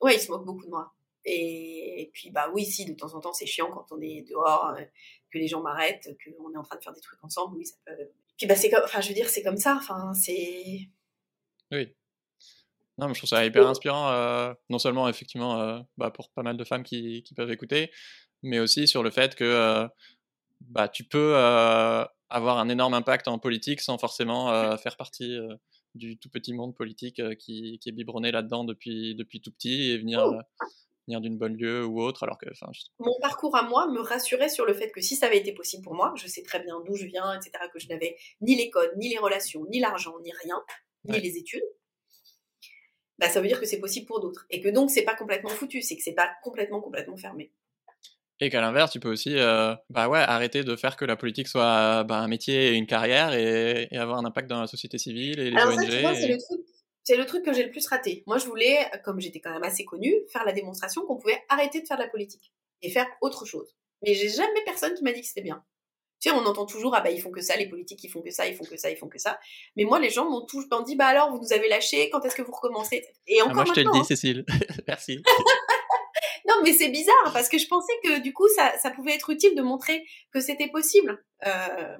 ouais, ils se moquent beaucoup de moi. Et, puis, bah oui, si, de temps en temps, c'est chiant quand on est dehors, euh, que les gens m'arrêtent, qu'on est en train de faire des trucs ensemble. Oui, ça peut. Puis, bah, c'est comme, enfin, je veux dire, c'est comme ça. Enfin, c'est. Oui. Non, mais je trouve ça hyper inspirant, euh, non seulement effectivement euh, bah, pour pas mal de femmes qui, qui, peuvent écouter, mais aussi sur le fait que bah, tu peux avoir un énorme impact en politique sans forcément faire partie du tout petit monde politique qui, qui, est biberonné là-dedans depuis, depuis tout petit et venir d'une bonne lieu ou autre, alors que. Mon parcours à moi me rassurait sur le fait que si ça avait été possible pour moi, je sais très bien d'où je viens, etc., que je n'avais ni les codes, ni les relations, ni l'argent, ni rien, ni les études. Bah, ça veut dire que c'est possible pour d'autres. Et que donc, c'est pas complètement foutu, c'est que c'est pas complètement, complètement fermé. Et qu'à l'inverse, tu peux aussi euh, bah ouais, arrêter de faire que la politique soit bah, un métier et une carrière et, avoir un impact dans la société civile et les Alors Ça, tu vois, c'est le truc c'est le truc que j'ai le plus raté. Moi, je voulais, comme j'étais quand même assez connue, faire la démonstration qu'on pouvait arrêter de faire de la politique et faire autre chose. Mais j'ai jamais personne qui m'a dit que c'était bien. Tu sais, on entend toujours, ah bah ils font que ça, les politiques, ils font que ça, ils font que ça, ils font que ça. Mais moi, les gens m'ont toujours dit, bah alors, vous nous avez lâché, quand est-ce que vous recommencez? Et encore ah, moi, je te le dis, hein. Cécile. Merci. non, mais c'est bizarre, parce que je pensais que du coup, ça, ça pouvait être utile de montrer que c'était possible. Euh,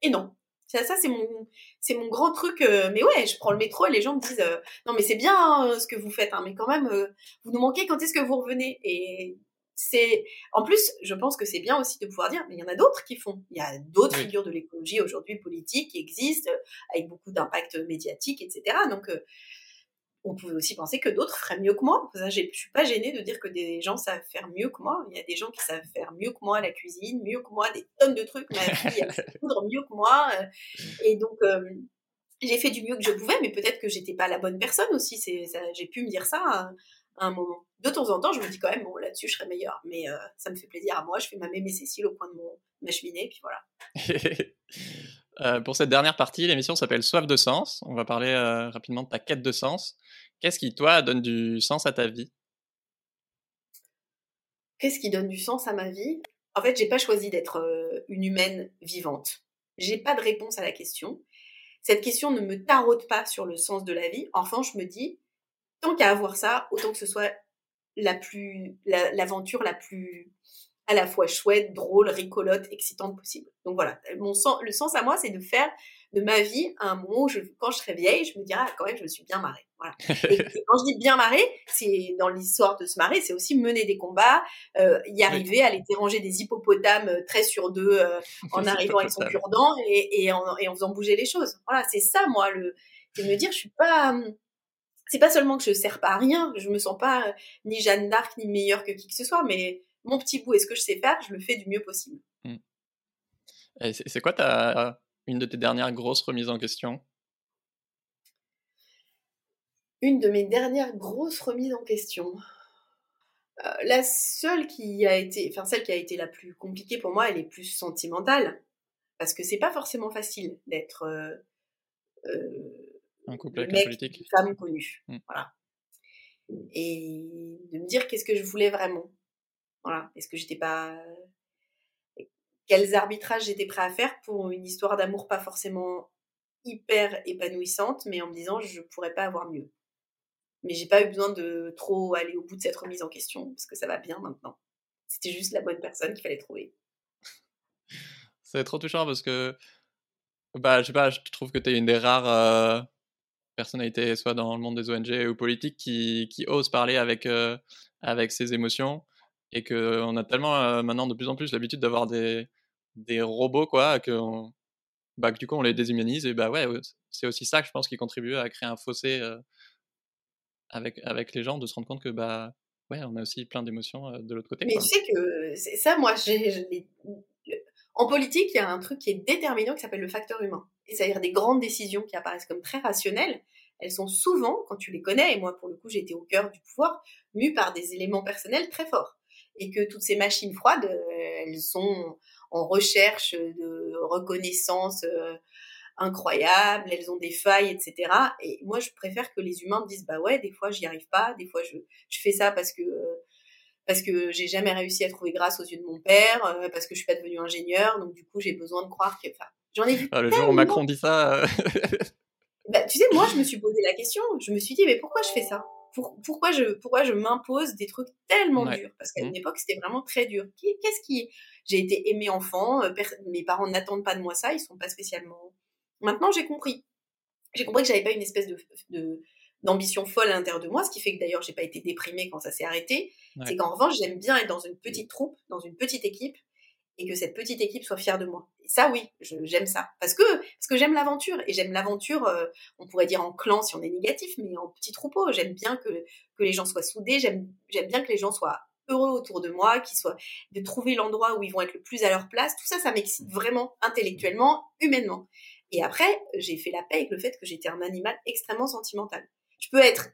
et non. Ça, ça c'est mon, c'est mon grand truc. Euh, mais ouais, je prends le métro et les gens me disent euh, non mais c'est bien hein, ce que vous faites, hein, mais quand même vous nous manquez. Quand est-ce que vous revenez? Et c'est, en plus, je pense que c'est bien aussi de pouvoir dire, mais il y en a d'autres qui font. Il y a d'autres figures de l'écologie aujourd'hui politique qui existent avec beaucoup d'impact médiatique, etc. Donc on pouvait aussi penser que d'autres feraient mieux que moi. Je ne suis pas gênée de dire que des gens savent faire mieux que moi. Il y a des gens qui savent faire mieux que moi la cuisine, mieux que moi des tonnes de trucs. Ma fille, elle sait coudre mieux que moi. Euh. Et donc, euh, j'ai fait du mieux que je pouvais, mais peut-être que j'étais pas la bonne personne aussi. J'ai pu me dire ça à, un moment. De temps en temps, je me dis quand même, bon, là-dessus, je serais meilleure. Mais euh, ça me fait plaisir à moi. Je fais ma mémé Cécile au coin de mon, ma cheminée, puis voilà. Euh, pour cette dernière partie, l'émission s'appelle Soif de sens. On va parler euh, rapidement de ta quête de sens. Qu'est-ce qui, toi, donne du sens à ta vie? Qu'est-ce qui donne du sens à ma vie? En fait, j'ai pas choisi d'être euh, une humaine vivante. J'ai pas de réponse à la question. Cette question ne me taraude pas sur le sens de la vie. Enfin, je me dis, tant qu'à avoir ça, autant que ce soit la plus, l'aventure la, plus à la fois chouette, drôle, rigolote, excitante possible. Donc voilà, mon sens, le sens à moi, c'est de faire de ma vie un moment où, je, quand je serai vieille, je me dirai ah, quand même, je me suis bien marrée. Voilà. Et, quand je dis bien marrée, c'est dans l'histoire de se marrer, c'est aussi mener des combats, euh, y arriver, aller déranger des hippopotames euh, très sur deux euh, en arrivant avec son cure-dent et, et, en, et en faisant bouger les choses. Voilà, c'est ça moi, le, c'est de me dire je suis pas hum, c'est pas seulement que je sers pas à rien, je me sens pas euh, ni Jeanne d'Arc ni meilleure que qui que ce soit, mais mon petit bout et ce que je sais faire, je le fais du mieux possible. Mmh. C'est quoi ta, une de tes dernières grosses remises en question? Une de mes dernières grosses remises en question. Euh, la seule qui a été, enfin celle qui a été la plus compliquée pour moi, elle est plus sentimentale, parce que c'est pas forcément facile d'être euh, un couple avec politique. Une femme connue. Mmh. Voilà. Et de me dire qu'est-ce que je voulais vraiment. Est-ce que j'étais pas. Quels arbitrages j'étais prêt à faire pour une histoire d'amour pas forcément hyper épanouissante, mais en me disant je pourrais pas avoir mieux. Mais j'ai pas eu besoin de trop aller au bout de cette remise en question, parce que ça va bien maintenant. C'était juste la bonne personne qu'il fallait trouver. C'est trop touchant parce que, bah, je sais pas, je trouve que tu es une des rares euh, personnalité, soit dans le monde des ONG ou politiques, qui, osent parler avec, euh, avec ses émotions. Et qu'on a tellement euh, maintenant de plus en plus l'habitude d'avoir des, des robots, quoi, que, bah, que du coup on les déshumanise. Et bah ouais, c'est aussi ça que je pense qui contribue à créer un fossé euh, avec, avec les gens, de se rendre compte que bah ouais, on a aussi plein d'émotions de l'autre côté. Mais tu sais que ça, moi, j'ai en politique, il y a un truc qui est déterminant qui s'appelle le facteur humain. C'est-à-dire des grandes décisions qui apparaissent comme très rationnelles. Elles sont souvent, quand tu les connais, et moi pour le coup j'ai été au cœur du pouvoir, mues par des éléments personnels très forts. Et que toutes ces machines froides, euh, elles sont en recherche de reconnaissance euh, incroyable, elles ont des failles, etc. Et moi je préfère que les humains disent bah ouais, des fois j'y arrive pas, des fois je, je fais ça parce que parce que j'ai jamais réussi à trouver grâce aux yeux de mon père, euh, parce que je suis pas devenue ingénieur, donc du coup j'ai besoin de croire que. Enfin, j'en ai vu. Ah, le jour où Macron dit ça. Bah, tu sais, moi je me suis posé la question, je me suis dit mais pourquoi je fais ça? Pourquoi je pourquoi je m'impose des trucs tellement durs? Parce qu'à une mmh. époque c'était vraiment très dur. Qu'est-ce qui J'ai été aimée enfant, euh, mes parents n'attendent pas de moi ça, ils sont pas spécialement. Maintenant j'ai compris. J'ai compris que j'avais pas une espèce de, de d'ambition folle à l'intérieur de moi, ce qui fait que d'ailleurs j'ai pas été déprimée quand ça s'est arrêté. C'est qu'en revanche j'aime bien être dans une petite troupe, dans une petite équipe, et que cette petite équipe soit fière de moi. Et ça oui, j'aime ça parce que parce que j'aime l'aventure et j'aime l'aventure. Euh, on pourrait dire en clan si on est négatif, mais en petit troupeau. J'aime bien que que les gens soient soudés. J'aime bien que les gens soient heureux autour de moi, qu'ils soient de trouver l'endroit où ils vont être le plus à leur place. Tout ça, ça m'excite vraiment intellectuellement, humainement. Et après, j'ai fait la paix avec le fait que j'étais un animal extrêmement sentimental. Je peux être,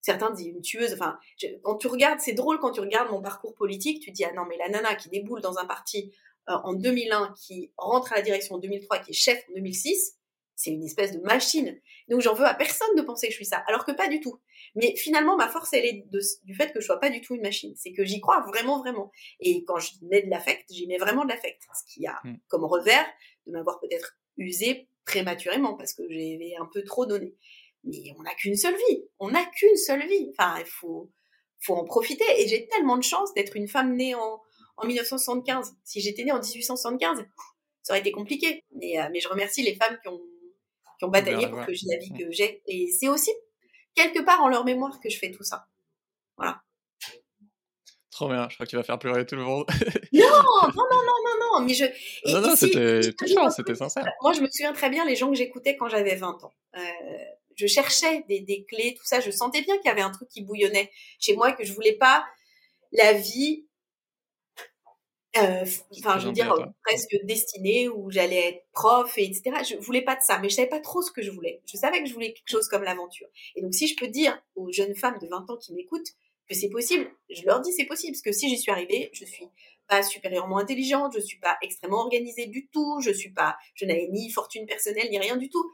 certains disent une tueuse, enfin, quand tu regardes, c'est drôle quand tu regardes mon parcours politique, tu te dis, ah non, mais la nana qui déboule dans un parti euh, en 2001, qui rentre à la direction en 2003, qui est chef en 2006, c'est une espèce de machine. Donc j'en veux à personne de penser que je suis ça, alors que pas du tout. Mais finalement, ma force, elle est du fait que je sois pas du tout une machine. C'est que j'y crois vraiment, vraiment. Et quand je mets de l'affect, j'y mets vraiment de l'affect. Ce qui a mm. comme revers de m'avoir peut-être usé prématurément parce que j'avais un peu trop donné mais on n'a qu'une seule vie. On n'a qu'une seule vie. Enfin, il faut, faut en profiter. Et j'ai tellement de chance d'être une femme née en, en 1975. Si j'étais née en 1875, ça aurait été compliqué. Mais, euh, mais je remercie les femmes qui ont, qui ont bataillé pour que j'ai la vie que j'ai. Et c'est aussi quelque part en leur mémoire que je fais tout ça. Voilà. Trop bien, je crois que tu vas faire pleurer tout le monde. non, non, non, non, non, non, mais je. non, non, c'était touchant, c'était sincère. Moi, je me souviens très bien les gens que j'écoutais quand j'avais 20 ans. Euh, je cherchais des, clés, tout ça. Je sentais bien qu'il y avait un truc qui bouillonnait chez moi et que je voulais pas la vie, euh, enfin, je veux dire, presque destinée où j'allais être prof, et etc. Je voulais pas de ça, mais je savais pas trop ce que je voulais. Je savais que je voulais quelque chose comme l'aventure. Et donc, si je peux dire aux jeunes femmes de 20 ans qui m'écoutent que c'est possible, je leur dis c'est possible, parce que si j'y suis arrivée, je suis pas supérieurement intelligente, je suis pas extrêmement organisée du tout, je suis pas, je n'avais ni fortune personnelle ni rien du tout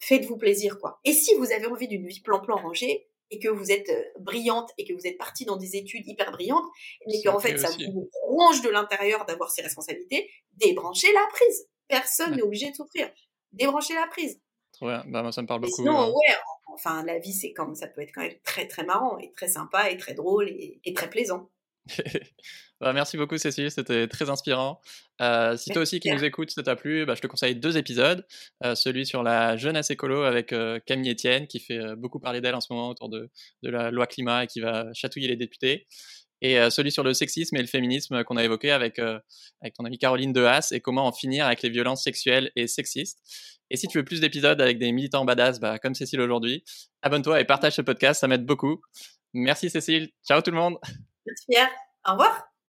faites-vous plaisir, quoi. Et si vous avez envie d'une vie plan-plan rangée, et que vous êtes brillante et que vous êtes partie dans des études hyper brillantes, mais qu'en fait, ça vous ronge de l'intérieur d'avoir ces responsabilités, débranchez la prise. Personne n'est obligé de souffrir. Débranchez la prise. Trop bien. Bah, moi, ça me parle beaucoup. Sinon, ouais, enfin, la vie, c'est comme ça peut être quand même très, très marrant et très sympa et très drôle et, très plaisant. bah, merci beaucoup Cécile, c'était très inspirant. Euh, si toi aussi qui nous écoutes, ça t'a plu, bah, je te conseille deux épisodes. Euh, celui sur la jeunesse écolo avec euh, Camille Etienne qui fait beaucoup parler d'elle en ce moment autour de, de, la loi climat et qui va chatouiller les députés et celui sur le sexisme et le féminisme qu'on a évoqué avec, avec ton amie Caroline Dehas et comment en finir avec les violences sexuelles et sexistes. Et si tu veux plus d'épisodes avec des militants badass, bah, comme Cécile aujourd'hui, abonne-toi et partage ce podcast, ça m'aide beaucoup. Merci Cécile, ciao tout le monde. Merci Pierre, au revoir.